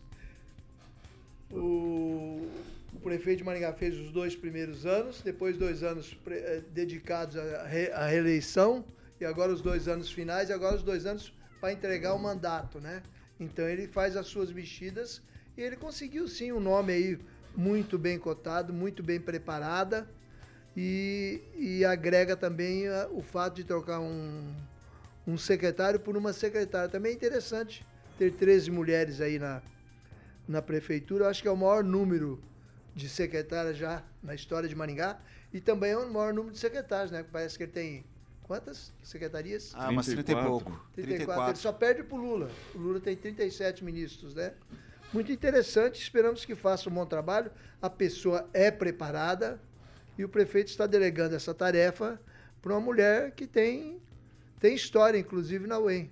O, o prefeito de Maringá fez os dois primeiros anos, depois dois anos eh, dedicados à, re- à reeleição, e agora os dois anos finais, e agora os dois anos para entregar o mandato, né? Então ele faz as suas mexidas e ele conseguiu sim um nome aí muito bem cotado, muito bem preparada e, e agrega também ah, o fato de trocar um, um secretário por uma secretária. Também é interessante ter 13 mulheres aí na, na prefeitura. Eu acho que é o maior número de secretárias já na história de Maringá e também é o maior número de secretários, né? Parece que ele tem quantas secretarias? Ah, umas 30 e 34. pouco. 34. Ele só perde pro Lula. O Lula tem 37 ministros, né? Muito interessante. Esperamos que faça um bom trabalho. A pessoa é preparada e o prefeito está delegando essa tarefa para uma mulher que tem, tem história, inclusive na UEM.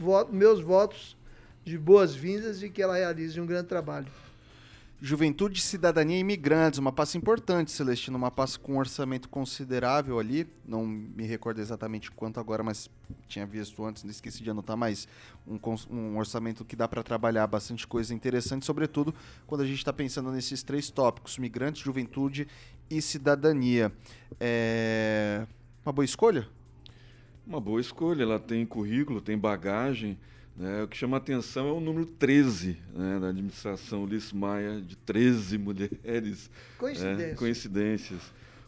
Voto- meus votos de boas-vindas e que ela realize um grande trabalho. Juventude, Cidadania e Imigrantes, uma pasta importante, Celestino, uma pasta com um orçamento considerável ali, não me recordo exatamente quanto agora, mas tinha visto antes, não esqueci de anotar, mas um, um orçamento que dá para trabalhar bastante coisa interessante, sobretudo quando a gente está pensando nesses três tópicos, migrantes, juventude e cidadania. É... Uma boa escolha? Uma boa escolha, ela tem currículo, tem bagagem. né? O que chama atenção é o número 13 né, da administração Ulisses Maia, de 13 mulheres. Coincidência. É, coincidências.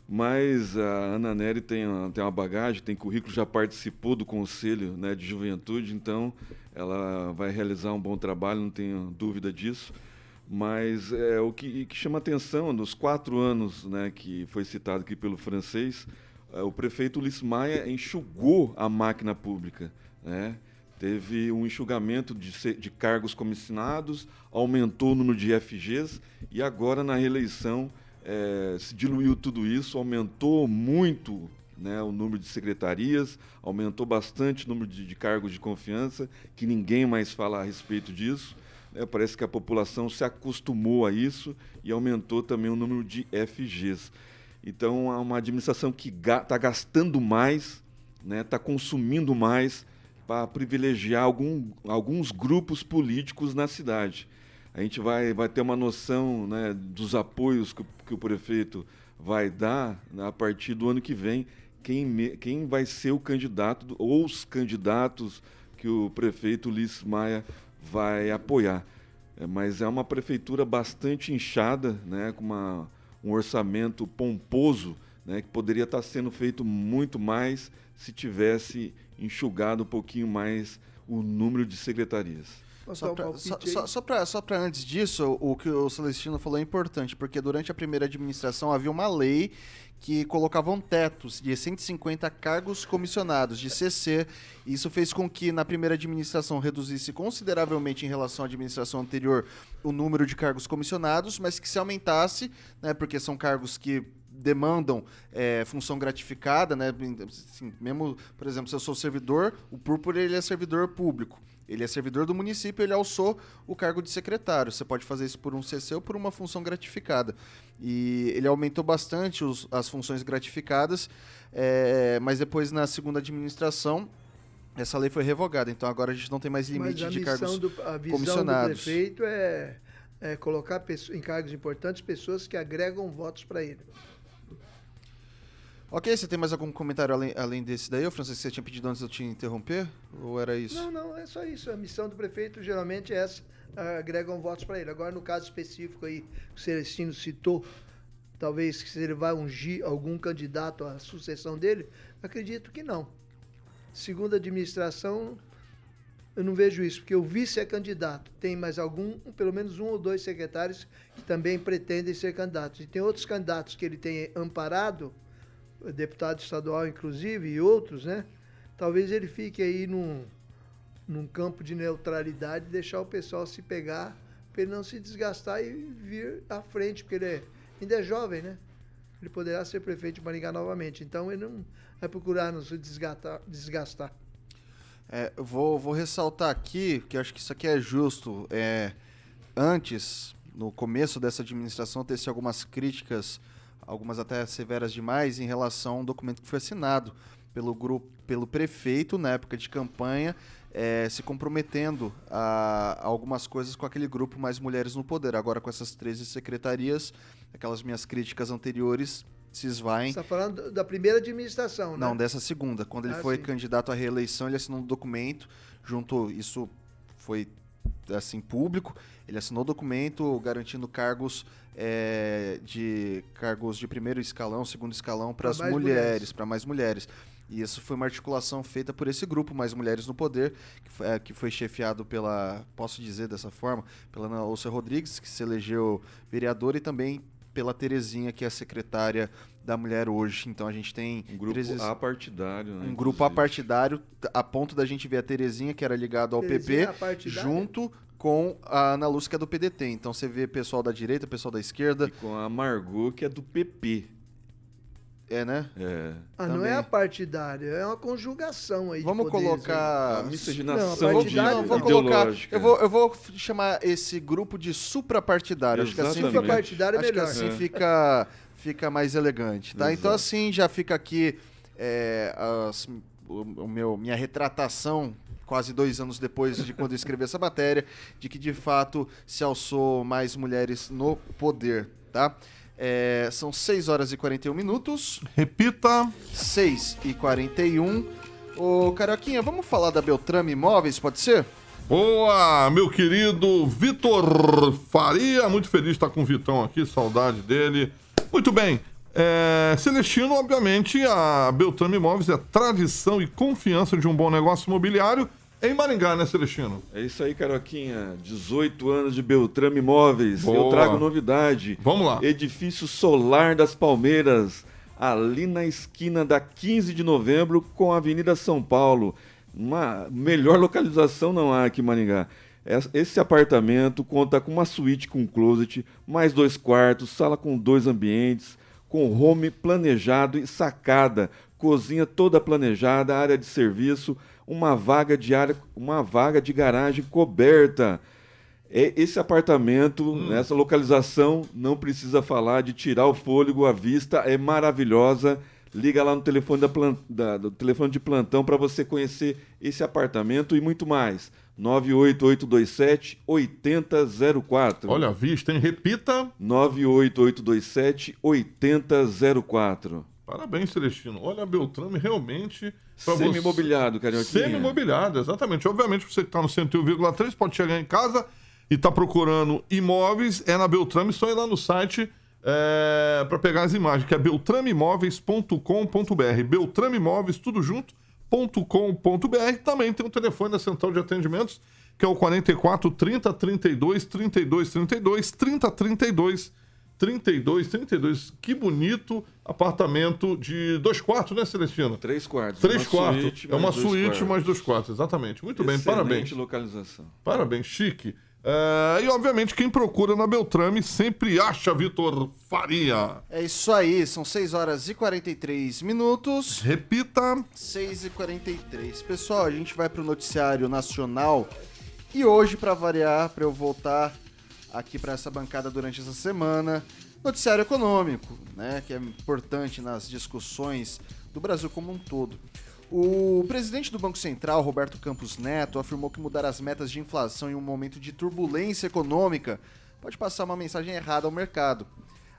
Mas a Ana Nery tem, uma- tem uma bagagem, tem currículo, já participou do Conselho né, de Juventude, então ela vai realizar um bom trabalho, não tenho dúvida disso. Mas é, o que, que chama atenção, nos quatro anos né, que foi citado aqui pelo francês, o prefeito Ulisses Maia enxugou a máquina pública. Né? Teve um enxugamento de, de cargos comissionados, aumentou o número de FGs e agora na reeleição eh, se diluiu tudo isso, aumentou muito né, o número de secretarias, aumentou bastante o número de, de cargos de confiança, que ninguém mais fala a respeito disso. né? parece que a população se acostumou a isso e aumentou também o número de FGs. Então, é uma administração que está gastando mais, está consumindo mais para privilegiar algum, alguns grupos políticos na cidade. A gente vai, vai ter uma noção né, dos apoios que, o- que o prefeito vai dar né, a partir do ano que vem, quem, quem vai ser o candidato ou os candidatos que o prefeito Ulisses Maia vai apoiar. É, mas é uma prefeitura bastante inchada, né, com uma, um orçamento pomposo, né, que poderia estar sendo feito muito mais se tivesse enxugado um pouquinho mais o número de secretarias. Posso Só dar um só, só, só pra- só pra antes disso, o que o Celestino falou é importante, porque durante a primeira administração havia uma lei que colocavam tetos de 150 cargos comissionados de CC. Isso fez com que na primeira administração reduzisse consideravelmente em relação à administração anterior o número de cargos comissionados, mas que se aumentasse, né, porque são cargos que demandam é, função gratificada, né? assim, mesmo, por exemplo, se eu sou servidor, o Púrpura ele é servidor público. Ele é servidor do município, ele alçou o cargo de secretário. Você pode fazer isso por um CC ou por uma função gratificada. E ele aumentou bastante os- as funções gratificadas, é, mas depois na segunda administração essa lei foi revogada. Então agora a gente não tem mais limite de cargos do, a visão do comissionados. prefeito é, é colocar em cargos importantes pessoas que agregam votos para ele. Ok, você tem mais algum comentário além, além desse daí, Francisco? Você tinha pedido antes de eu te interromper? Ou era isso? Não, não, é só isso. A missão do prefeito geralmente é essa, ah, agregam votos para ele. Agora, no caso específico aí, que o Celestino citou, talvez se ele vai ungir algum candidato à sucessão dele, acredito que não. Segunda administração, eu não vejo isso, porque o vice é candidato. Tem mais algum, pelo menos um ou dois secretários que também pretendem ser candidatos. E tem outros candidatos que ele tem amparado, deputado estadual inclusive, e outros, né? Talvez ele fique aí num, num campo de neutralidade, deixar o pessoal se pegar, para ele não se desgastar e vir à frente, porque ele é- ainda é jovem, né? Ele poderá ser prefeito de Maringá novamente. Então ele não vai procurar não se desgastar. desgastar. É, vou, vou ressaltar aqui, que acho que isso aqui é justo. É, antes, no começo dessa administração, teve algumas críticas, algumas até severas demais, em relação ao documento que foi assinado pelo grupo, pelo prefeito na época de campanha, é, se comprometendo a, a algumas coisas com aquele grupo Mais Mulheres no Poder. Agora, com essas 13 secretarias, aquelas minhas críticas anteriores se esvaem. Você está falando da primeira administração, né? Não, dessa segunda. Quando ele Ah, foi sim. candidato à reeleição, ele assinou um documento, junto, isso foi assim público, ele assinou o documento garantindo cargos é, de cargos de primeiro escalão, segundo escalão para as mulheres, mulheres. para mais mulheres. E isso foi uma articulação feita por esse grupo, Mais Mulheres no Poder, que foi, é, que foi chefiado pela, posso dizer dessa forma, pela Ana Lúcia Rodrigues, que se elegeu vereadora, e também pela Terezinha, que é a secretária da mulher hoje. Então a gente tem Um grupo 13 apartidário. né, um grupo apartidário, a ponto da gente ver a Terezinha, que era ligado ao Terezinha PP, junto com a Ana Lúcia, que é do PDT. Então você vê pessoal da direita, pessoal da esquerda. E com a Margot, que é do PP. É, né? É. Ah, não Também. é a partidária, é uma conjugação aí de Vamos poderes aí. colocar. A miscigenação Não, de Não, vou não. colocar. Eu vou, eu vou chamar esse grupo de suprapartidário. Acho que assim fica, Suprapartidário é acho que melhor. assim É. fica, fica mais elegante, tá? Então Exato. assim já fica aqui é, as- o, o meu, minha retratação quase dois anos depois de quando eu escrevi essa matéria, de que de fato se alçou mais mulheres no poder, tá? É, são 6 horas e 41 minutos. Repita. 6 e 41. Ô, Carioquinha, vamos falar da Beltrame Imóveis, pode ser? Boa, meu querido Vitor Faria. Muito feliz de estar com o Vitão aqui, saudade dele. Muito bem. É, Celestino, obviamente, a Beltrame Imóveis é tradição e confiança de um bom negócio imobiliário em Maringá, né, Celestino? É isso aí, Caroquinha. 18 anos de Beltrame Imóveis. Boa. Eu trago novidade. Vamos lá. Edifício Solar das Palmeiras, ali na esquina da 15 de novembro com a Avenida São Paulo. Uma melhor localização não há aqui em Maringá. Es- Esse apartamento conta com uma suíte com closet, mais dois quartos, sala com dois ambientes, com home planejado e sacada, cozinha toda planejada, área de serviço, uma vaga de área, uma vaga de garagem coberta. Esse apartamento, nessa localização, não precisa falar de tirar o fôlego, a vista é maravilhosa. Liga lá no telefone, da plan- da- do telefone de plantão para você conhecer esse apartamento e muito mais. 98827 8004. Olha a vista, hein? Repita. 98827 8004. Parabéns, Celestino. Olha a Beltrame realmente. Semi-imobiliado, Carioquinha. Semi-imobiliado, exatamente. Obviamente, você que está no 101,3 pode chegar em casa e tá procurando imóveis, é na Beltrame, só ir lá no site é, para pegar as imagens, que é beltrameimóveis.com.br. Beltrame Imóveis, tudo junto, .com.br. Também tem o telefone da central de atendimentos, que é o 44 30 32 32 32 30 32 32 32. Que bonito apartamento de dois quartos, né, Celestino? Três quartos. Três uma quartos. é uma suíte quartos. mais dois quartos, exatamente. Muito bem, Excelente parabéns. localização. Parabéns, chique. É, e obviamente quem procura na Beltrame sempre acha Vitor Faria. É isso aí, são 6 horas e 43 minutos. Repita. 6 e 43. Pessoal, a gente vai pro noticiário nacional. E hoje, para variar, para eu voltar aqui para essa bancada durante essa semana, noticiário econômico, né, que é importante nas discussões do Brasil como um todo. O presidente do Banco Central, Roberto Campos Neto, afirmou que mudar as metas de inflação em um momento de turbulência econômica pode passar uma mensagem errada ao mercado,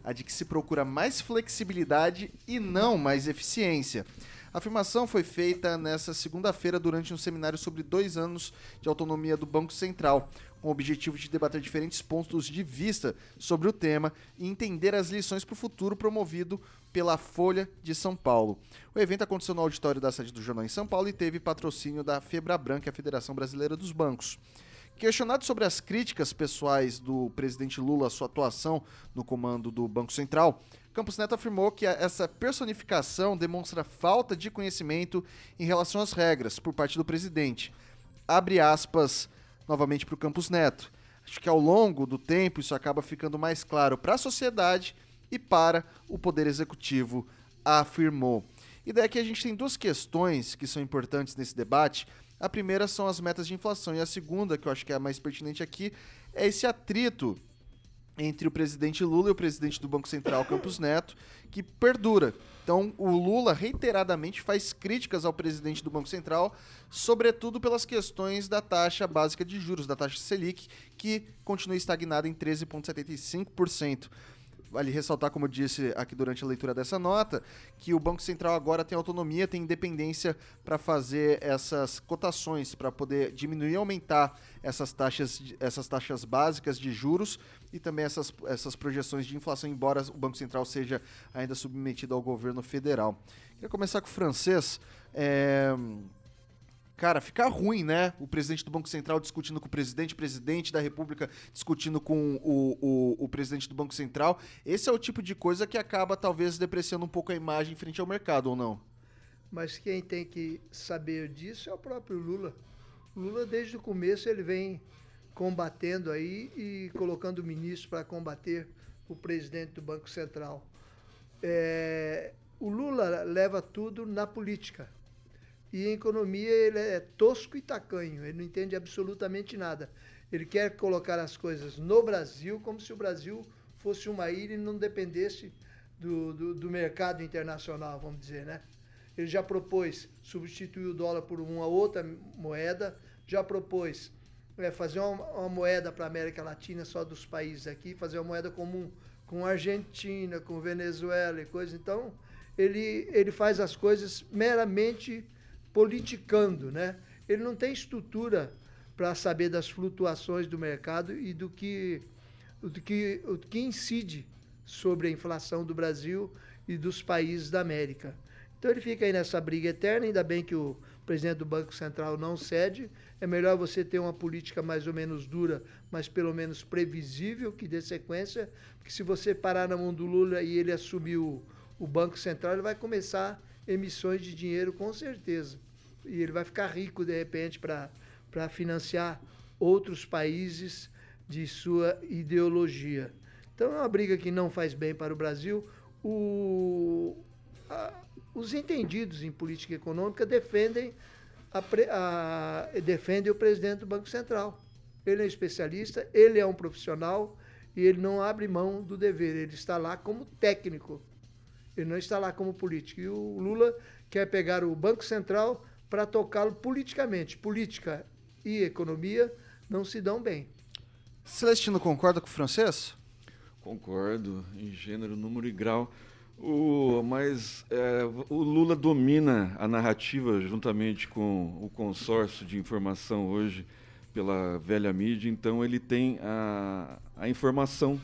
a de que se procura mais flexibilidade e não mais eficiência. A afirmação foi feita nesta segunda-feira durante um seminário sobre dois anos de autonomia do Banco Central, com o objetivo de debater diferentes pontos de vista sobre o tema e entender as lições para o futuro promovido pela Folha de São Paulo. O evento aconteceu no auditório da sede do jornal em São Paulo e teve patrocínio da Febraban, que é a Federação Brasileira dos Bancos. Questionado sobre as críticas pessoais do presidente Lula à sua atuação no comando do Banco Central, Campos Neto afirmou que essa personificação demonstra falta de conhecimento em relação às regras por parte do presidente. Abre aspas novamente para o Campos Neto. Acho que ao longo do tempo isso acaba ficando mais claro para a sociedade e para o Poder Executivo, afirmou. E aqui a gente tem duas questões que são importantes nesse debate. A primeira são as metas de inflação e a segunda, que eu acho que é a mais pertinente aqui, é esse atrito entre o presidente Lula e o presidente do Banco Central, Campos Neto, que perdura. Então, o Lula reiteradamente faz críticas ao presidente do Banco Central, sobretudo pelas questões da taxa básica de juros, da taxa Selic, que continua estagnada em 13,75%. Vale ressaltar, como eu disse aqui durante a leitura dessa nota, que o Banco Central agora tem autonomia, tem independência para fazer essas cotações, para poder diminuir e aumentar essas taxas, essas taxas básicas de juros e também essas, essas projeções de inflação, embora o Banco Central seja ainda submetido ao governo federal. Queria começar com o francês. É, Cara, fica ruim, né? O presidente do Banco Central discutindo com o presidente, o presidente da República discutindo com o, o, o presidente do Banco Central. Esse é o tipo de coisa que acaba, talvez, depreciando um pouco a imagem frente ao mercado, ou não? Mas quem tem que saber disso é o próprio Lula. O Lula, desde o começo, ele vem combatendo aí e colocando o ministro para combater o presidente do Banco Central. É, o Lula leva tudo na política. E em economia ele é tosco e tacanho, ele não entende absolutamente nada. Ele quer colocar as coisas no Brasil como se o Brasil fosse uma ilha e não dependesse do, do, do mercado internacional, vamos dizer, né? Ele já propôs substituir o dólar por uma outra moeda, já propôs é, fazer uma, uma moeda para a América Latina só dos países aqui, fazer uma moeda comum com Argentina, com Venezuela e coisas. Então, ele, ele faz as coisas meramente politicando, né? Ele não tem estrutura para saber das flutuações do mercado e do que, do que, do que incide sobre a inflação do Brasil e dos países da América. Então ele fica aí nessa briga eterna, ainda bem que o presidente do Banco Central não cede. É melhor você ter uma política mais ou menos dura, mas pelo menos previsível, que dê sequência, porque se você parar na mão do Lula e ele assumir o, o Banco Central, ele vai começar emissões de dinheiro com certeza. E ele vai ficar rico de repente para financiar outros países de sua ideologia. Então é uma briga que não faz bem para o Brasil. O, a, os entendidos em política econômica defendem, a, a, defendem o presidente do Banco Central. Ele é especialista, ele é um profissional e ele não abre mão do dever. Ele está lá como técnico, ele não está lá como político. E o Lula quer pegar o Banco Central para tocá-lo politicamente. Política e economia não se dão bem. Celestino concorda com o francês? Concordo, em gênero, número e grau. O, mas é, o Lula domina a narrativa juntamente com o consórcio de informação hoje pela velha mídia, então ele tem a, a informação.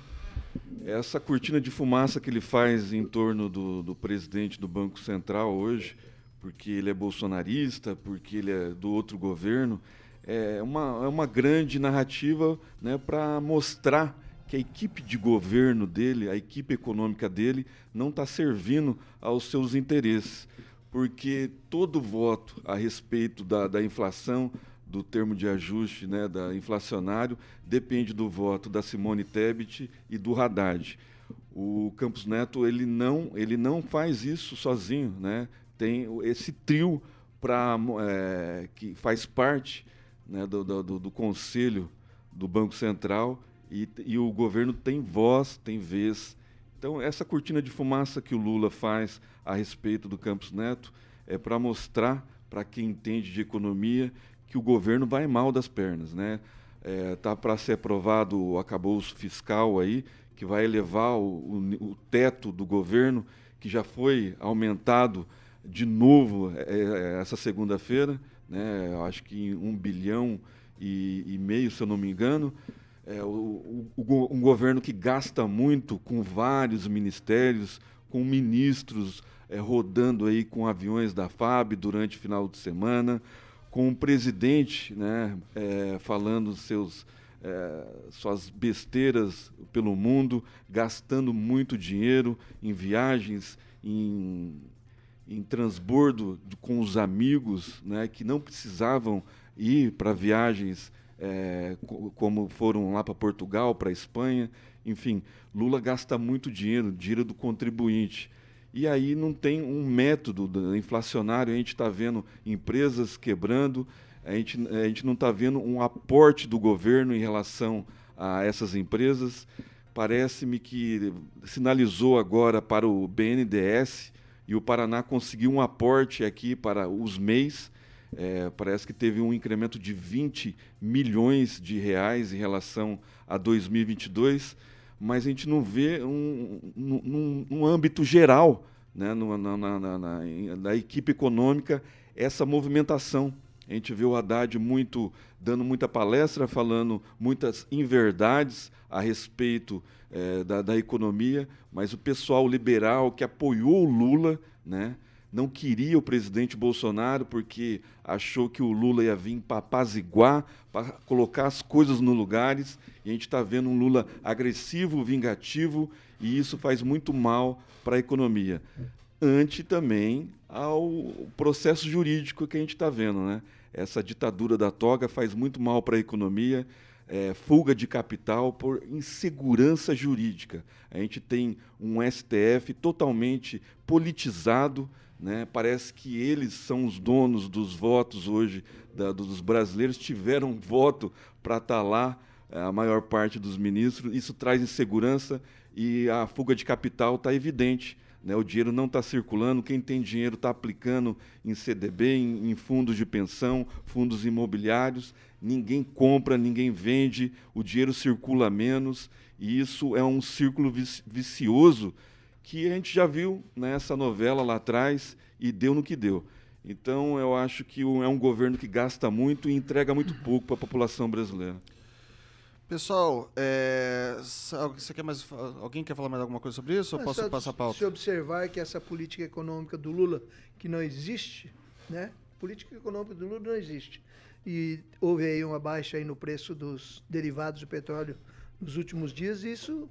Essa cortina de fumaça que ele faz em torno do, do presidente do Banco Central hoje, porque ele é bolsonarista, porque ele é do outro governo, é uma, é uma grande narrativa né, para mostrar que a equipe de governo dele, a equipe econômica dele, não está servindo aos seus interesses. Porque todo voto a respeito da, da inflação, do termo de ajuste né, da inflacionário, depende do voto da Simone Tebet e do Haddad. O Campos Neto ele não, ele não faz isso sozinho. Né? Tem esse trio pra, é, que faz parte né, do, do, do Conselho do Banco Central e, e o governo tem voz, tem vez. Então, essa cortina de fumaça que o Lula faz a respeito do Campos Neto é para mostrar para quem entende de economia que o governo vai mal das pernas, né? É, tá para ser aprovado o acabouço fiscal aí que vai elevar o, o, o, teto do governo que já foi aumentado de novo é, é, essa segunda-feira, né? Acho que um bilhão e, e meio, se eu não me engano é, o, o, um governo que gasta muito com vários ministérios, com ministros é, rodando aí com aviões da FAB durante o final de semana, com o presidente né, é, falando seus, é, suas besteiras pelo mundo, gastando muito dinheiro em viagens, em, em transbordo com os amigos né, que não precisavam ir para viagens é, como foram lá para Portugal, para Espanha, enfim, Lula gasta muito dinheiro, dinheiro do contribuinte. E aí não tem um método inflacionário, a gente está vendo empresas quebrando, a gente, a gente não está vendo um aporte do governo em relação a essas empresas. Parece-me que sinalizou agora para o BNDES e o Paraná conseguiu um aporte aqui para os MEIs, é, parece que teve um incremento de 20 milhões de reais em relação a 2022, mas a gente não vê um, um, âmbito geral, né, no, na, na, na, na, equipe econômica, essa movimentação. A gente vê o Haddad muito dando muita palestra, falando muitas inverdades a respeito é, da, da economia, mas o pessoal liberal que apoiou o Lula, né, não queria o presidente Bolsonaro porque achou que o Lula ia vir para apaziguar, para colocar as coisas no lugares. E a gente está vendo um Lula agressivo, vingativo, e isso faz muito mal para a economia. Ante também ao processo jurídico que a gente está vendo. Né? Essa ditadura da toga faz muito mal para a economia. é, fuga de capital por insegurança jurídica. A gente tem um STF totalmente politizado, né? parece que eles são os donos dos votos hoje da, dos brasileiros, tiveram voto para estar tá lá, é, a maior parte dos ministros. Isso traz insegurança e a fuga de capital está evidente. Né? O dinheiro não está circulando, quem tem dinheiro está aplicando em CDB, em, em, fundos de pensão, fundos imobiliários. Ninguém compra, ninguém vende, o dinheiro circula menos, e isso é um círculo vicioso que a gente já viu nessa novela lá atrás e deu no que deu. Então, eu acho que é um governo que gasta muito e entrega muito pouco para a população brasileira. Pessoal, é, você quer mais, alguém quer falar mais alguma coisa sobre isso ou posso passar a pauta? Se observar que essa política econômica do Lula, que não existe, né? Política econômica do Lula não existe. E houve aí uma baixa aí no preço dos derivados do petróleo nos últimos dias, e isso,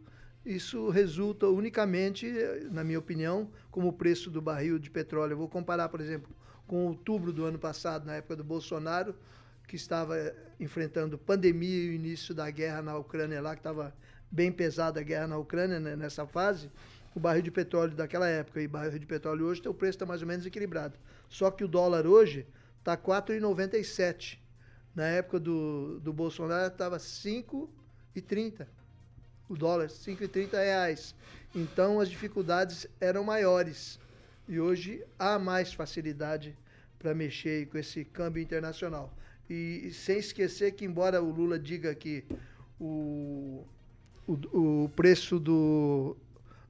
isso resulta unicamente, na minha opinião, como o preço do barril de petróleo. Eu vou comparar, por exemplo, com outubro do ano passado, na época do Bolsonaro, que estava enfrentando pandemia e o início da guerra na Ucrânia lá, que estava bem pesada a guerra na Ucrânia né, nessa fase, o barril de petróleo daquela época e o barril de petróleo hoje, o preço está mais ou menos equilibrado. Só que o dólar hoje está 4,97. Na época do, do Bolsonaro estava 5,30. O dólar, 5,30 reais. Então as dificuldades eram maiores. E hoje há mais facilidade para mexer com esse câmbio internacional. E sem esquecer que, embora o Lula diga que o, o, o preço do,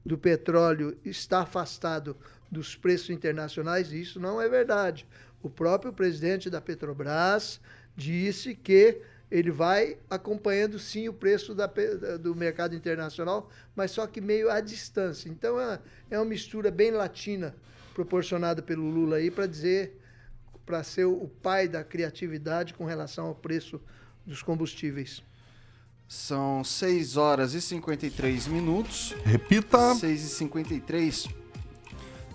do petróleo está afastado dos preços internacionais, isso não é verdade. O próprio presidente da Petrobras disse que ele vai acompanhando sim o preço da, do mercado internacional, mas só que meio à distância. Então é, é uma mistura bem latina proporcionada pelo Lula aí para dizer para ser o pai da criatividade com relação ao preço dos combustíveis. São 6 horas e 53 minutos. Repita. 6 e 53.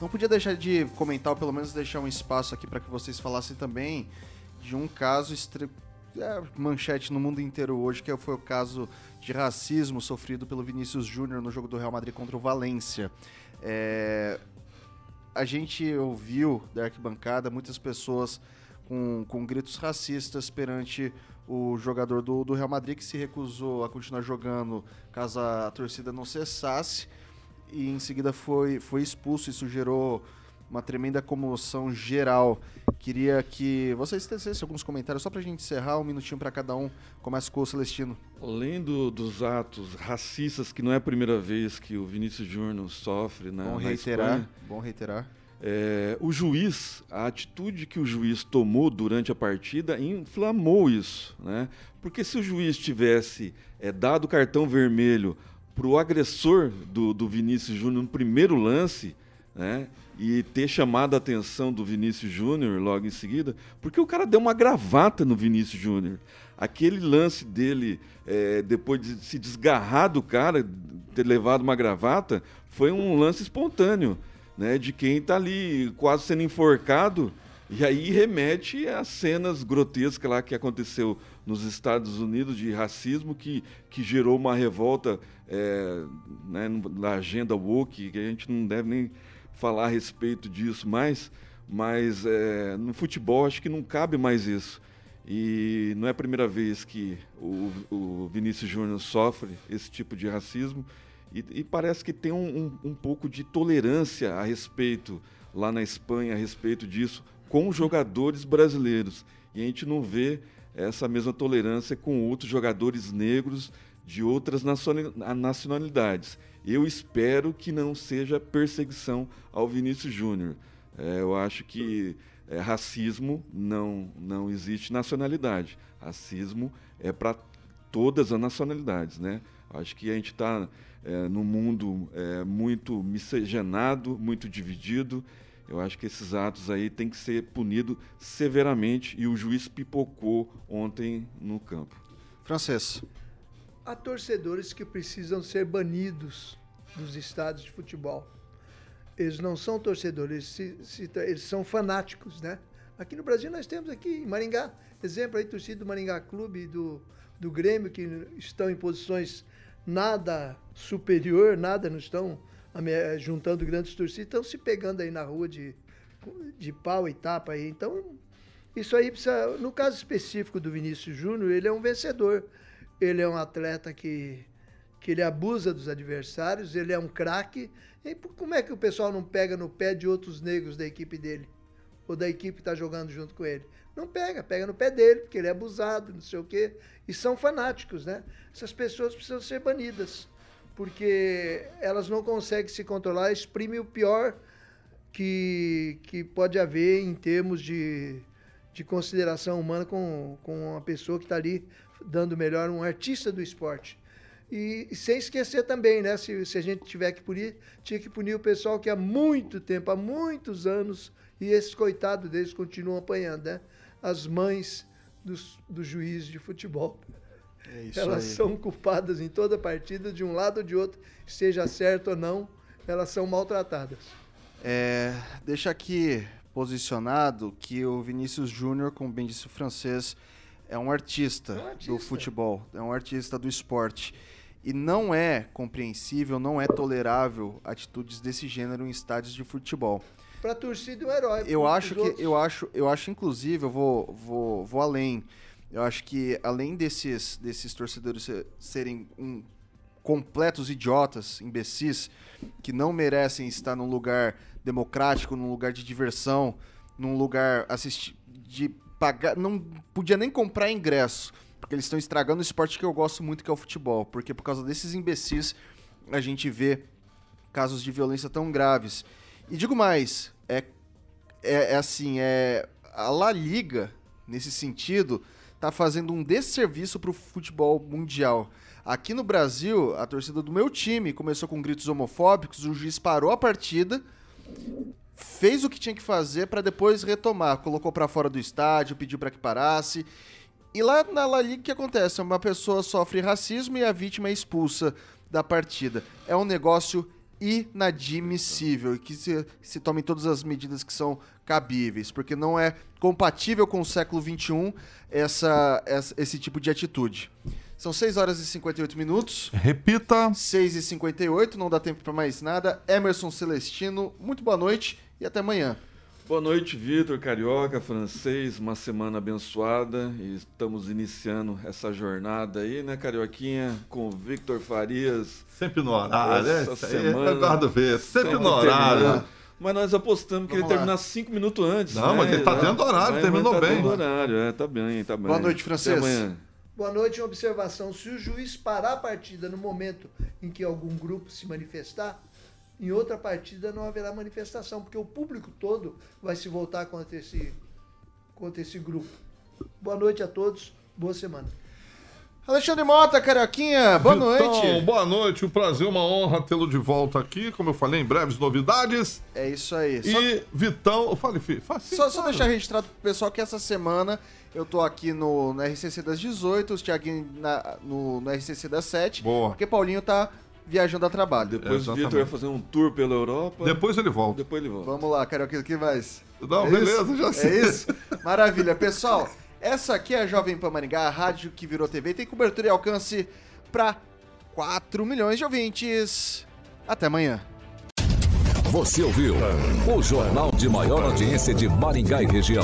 Não podia deixar de comentar, ou pelo menos deixar um espaço aqui para que vocês falassem também de um caso. É, manchete no mundo inteiro hoje, que foi o caso de racismo sofrido pelo Vinícius Júnior no jogo do Real Madrid contra o Valência. É, a gente ouviu da arquibancada muitas pessoas com, com gritos racistas perante o jogador do, do Real Madrid que se recusou a continuar jogando caso a torcida não cessasse e em seguida foi, foi expulso. Isso gerou uma tremenda comoção geral. Queria que vocês tecessem alguns comentários só para a gente encerrar, um minutinho para cada um. Começa com o Celestino. Além do, dos atos racistas, que não é a primeira vez que o Vinícius Júnior sofre, né? Bom reiterar. Espanha, bom reiterar. É, o juiz, a atitude que o juiz tomou durante a partida inflamou isso, né? Porque se o juiz tivesse é, dado cartão vermelho para o agressor do, do Vinícius Júnior no primeiro lance, né? E ter chamado a atenção do Vinícius Júnior logo em seguida, porque o cara deu uma gravata no Vinícius Júnior. Aquele lance dele, é, depois de se desgarrar do cara, ter levado uma gravata, foi um lance espontâneo né, de quem está ali quase sendo enforcado. E aí remete às cenas grotescas lá que aconteceu nos Estados Unidos de racismo que, que gerou uma revolta é, né, na agenda woke, que a gente não deve nem falar a respeito disso mais, mas é, no futebol acho que não cabe mais isso. E não é a primeira vez que o, o Vinícius Júnior sofre esse tipo de racismo. E, e parece que tem um, um, um, pouco de tolerância a respeito, lá na Espanha, a respeito disso, com jogadores brasileiros. E a gente não vê essa mesma tolerância com outros jogadores negros de outras nacionalidades. Eu espero que não seja perseguição ao Vinícius Júnior. É, eu acho que é, racismo não, não existe nacionalidade. Racismo é para todas as nacionalidades. Né? Acho que a gente está é, no mundo é, muito miscigenado, muito dividido. Eu acho que esses atos aí têm que ser punidos severamente e o juiz pipocou ontem no campo. Francês. Há torcedores que precisam ser banidos dos estádios de futebol. Eles não são torcedores, eles, se, se, eles são fanáticos, né? Aqui no Brasil nós temos aqui em Maringá, exemplo aí, torcida do Maringá Clube, do, do Grêmio, que estão em posições nada superior, nada, não estão juntando grandes torcidas, estão se pegando aí na rua de, de pau e tapa aí. Então, isso aí precisa. No caso específico do Vinícius Júnior, ele é um vencedor. Ele é um atleta que, que ele abusa dos adversários, ele é um craque. E como é que o pessoal não pega no pé de outros negros da equipe dele? Ou da equipe que está jogando junto com ele? Não pega, pega no pé dele, porque ele é abusado, não sei o quê. E são fanáticos, né? Essas pessoas precisam ser banidas, porque elas não conseguem se controlar, exprimem o pior que, que pode haver em termos de, de consideração humana com, com uma pessoa que está ali dando melhor, um artista do esporte. E, e sem esquecer também, né? Se, se a gente tiver que punir, tinha que punir o pessoal que há muito tempo, há muitos anos, e esses coitados deles continuam apanhando, né? As mães dos, dos juízes de futebol. É isso elas aí. são culpadas em toda partida, de um lado ou de outro, seja certo ou não, elas são maltratadas. É, deixa aqui posicionado que o Vinícius Júnior, como bem disse o francês, é um artista, É um do futebol, é um artista do esporte. E não é compreensível, não é tolerável atitudes desse gênero em estádios de futebol. Para a torcida, é um herói. Eu acho que outros- eu acho, eu acho inclusive, eu vou, vou, vou além. Eu acho que além desses desses torcedores se- serem um, completos idiotas, imbecis, que não merecem estar num lugar democrático, num lugar de diversão, num lugar assisti de pagar, não podia nem comprar ingresso, porque eles estão estragando o esporte que eu gosto muito, que é o futebol, porque por causa desses imbecis a gente vê casos de violência tão graves. E digo mais, é, é, é assim, é a La Liga, nesse sentido, tá fazendo um desserviço pro futebol mundial. Aqui no Brasil, a torcida do meu time começou com gritos homofóbicos, o juiz parou a partida, fez o que tinha que fazer para depois retomar, colocou para fora do estádio, pediu para que parasse. E lá na La Liga o que acontece? Uma pessoa sofre racismo e a vítima é expulsa da partida. É um negócio inadmissível e que se, se tomem todas as medidas que são cabíveis, porque não é compatível com o século XXI essa, essa- esse tipo de atitude. São 6 horas e 58 minutos. Repita. 6 e 58 não dá tempo para mais nada. Emerson Celestino, muito boa noite e até amanhã. Boa noite, Vitor, carioca, francês, uma semana abençoada e estamos iniciando essa jornada aí, né, carioquinha, com o Victor Farias. Sempre no horário, né? Essa aí semana- Eu guardo ver. Sempre Sempre no horário. terminando. Mas nós apostamos que Vamos ele lá. terminasse cinco minutos antes. Não, né? mas ele tá dentro do horário, Mas- terminou mas tá bem. dentro do horário, é, tá bem, tá bem. Boa noite, francês. Até amanhã. Boa noite, uma observação. Se o juiz parar a partida no momento em que algum grupo se manifestar, em outra partida não haverá manifestação, porque o público todo vai se voltar contra esse, contra esse grupo. Boa noite a todos, boa semana. Alexandre Mota, Carioquinha, boa Vitão, noite. boa noite. Um prazer, uma honra tê-lo de volta aqui. Como eu falei, em breves novidades. É isso aí. Só, E Vitão, fale, filho. Fala só, só deixar registrado pro pessoal que essa semana eu tô aqui no, no RCC das 18, o Thiaguinho na- no, no RCC das 7, Boa. porque Paulinho tá viajando a trabalho. Depois o. Vitor vai fazer um tour pela Europa. Depois ele volta. Depois ele volta. Vamos lá, Carioquinha, o que mais? Não, É beleza, isso? já sei. É isso? Maravilha. Pessoal, essa aqui é a Jovem Pan Maringá, a rádio que virou TV tem cobertura e alcance para 4 milhões de ouvintes. Até amanhã. Você ouviu o jornal de maior audiência de Maringá e região.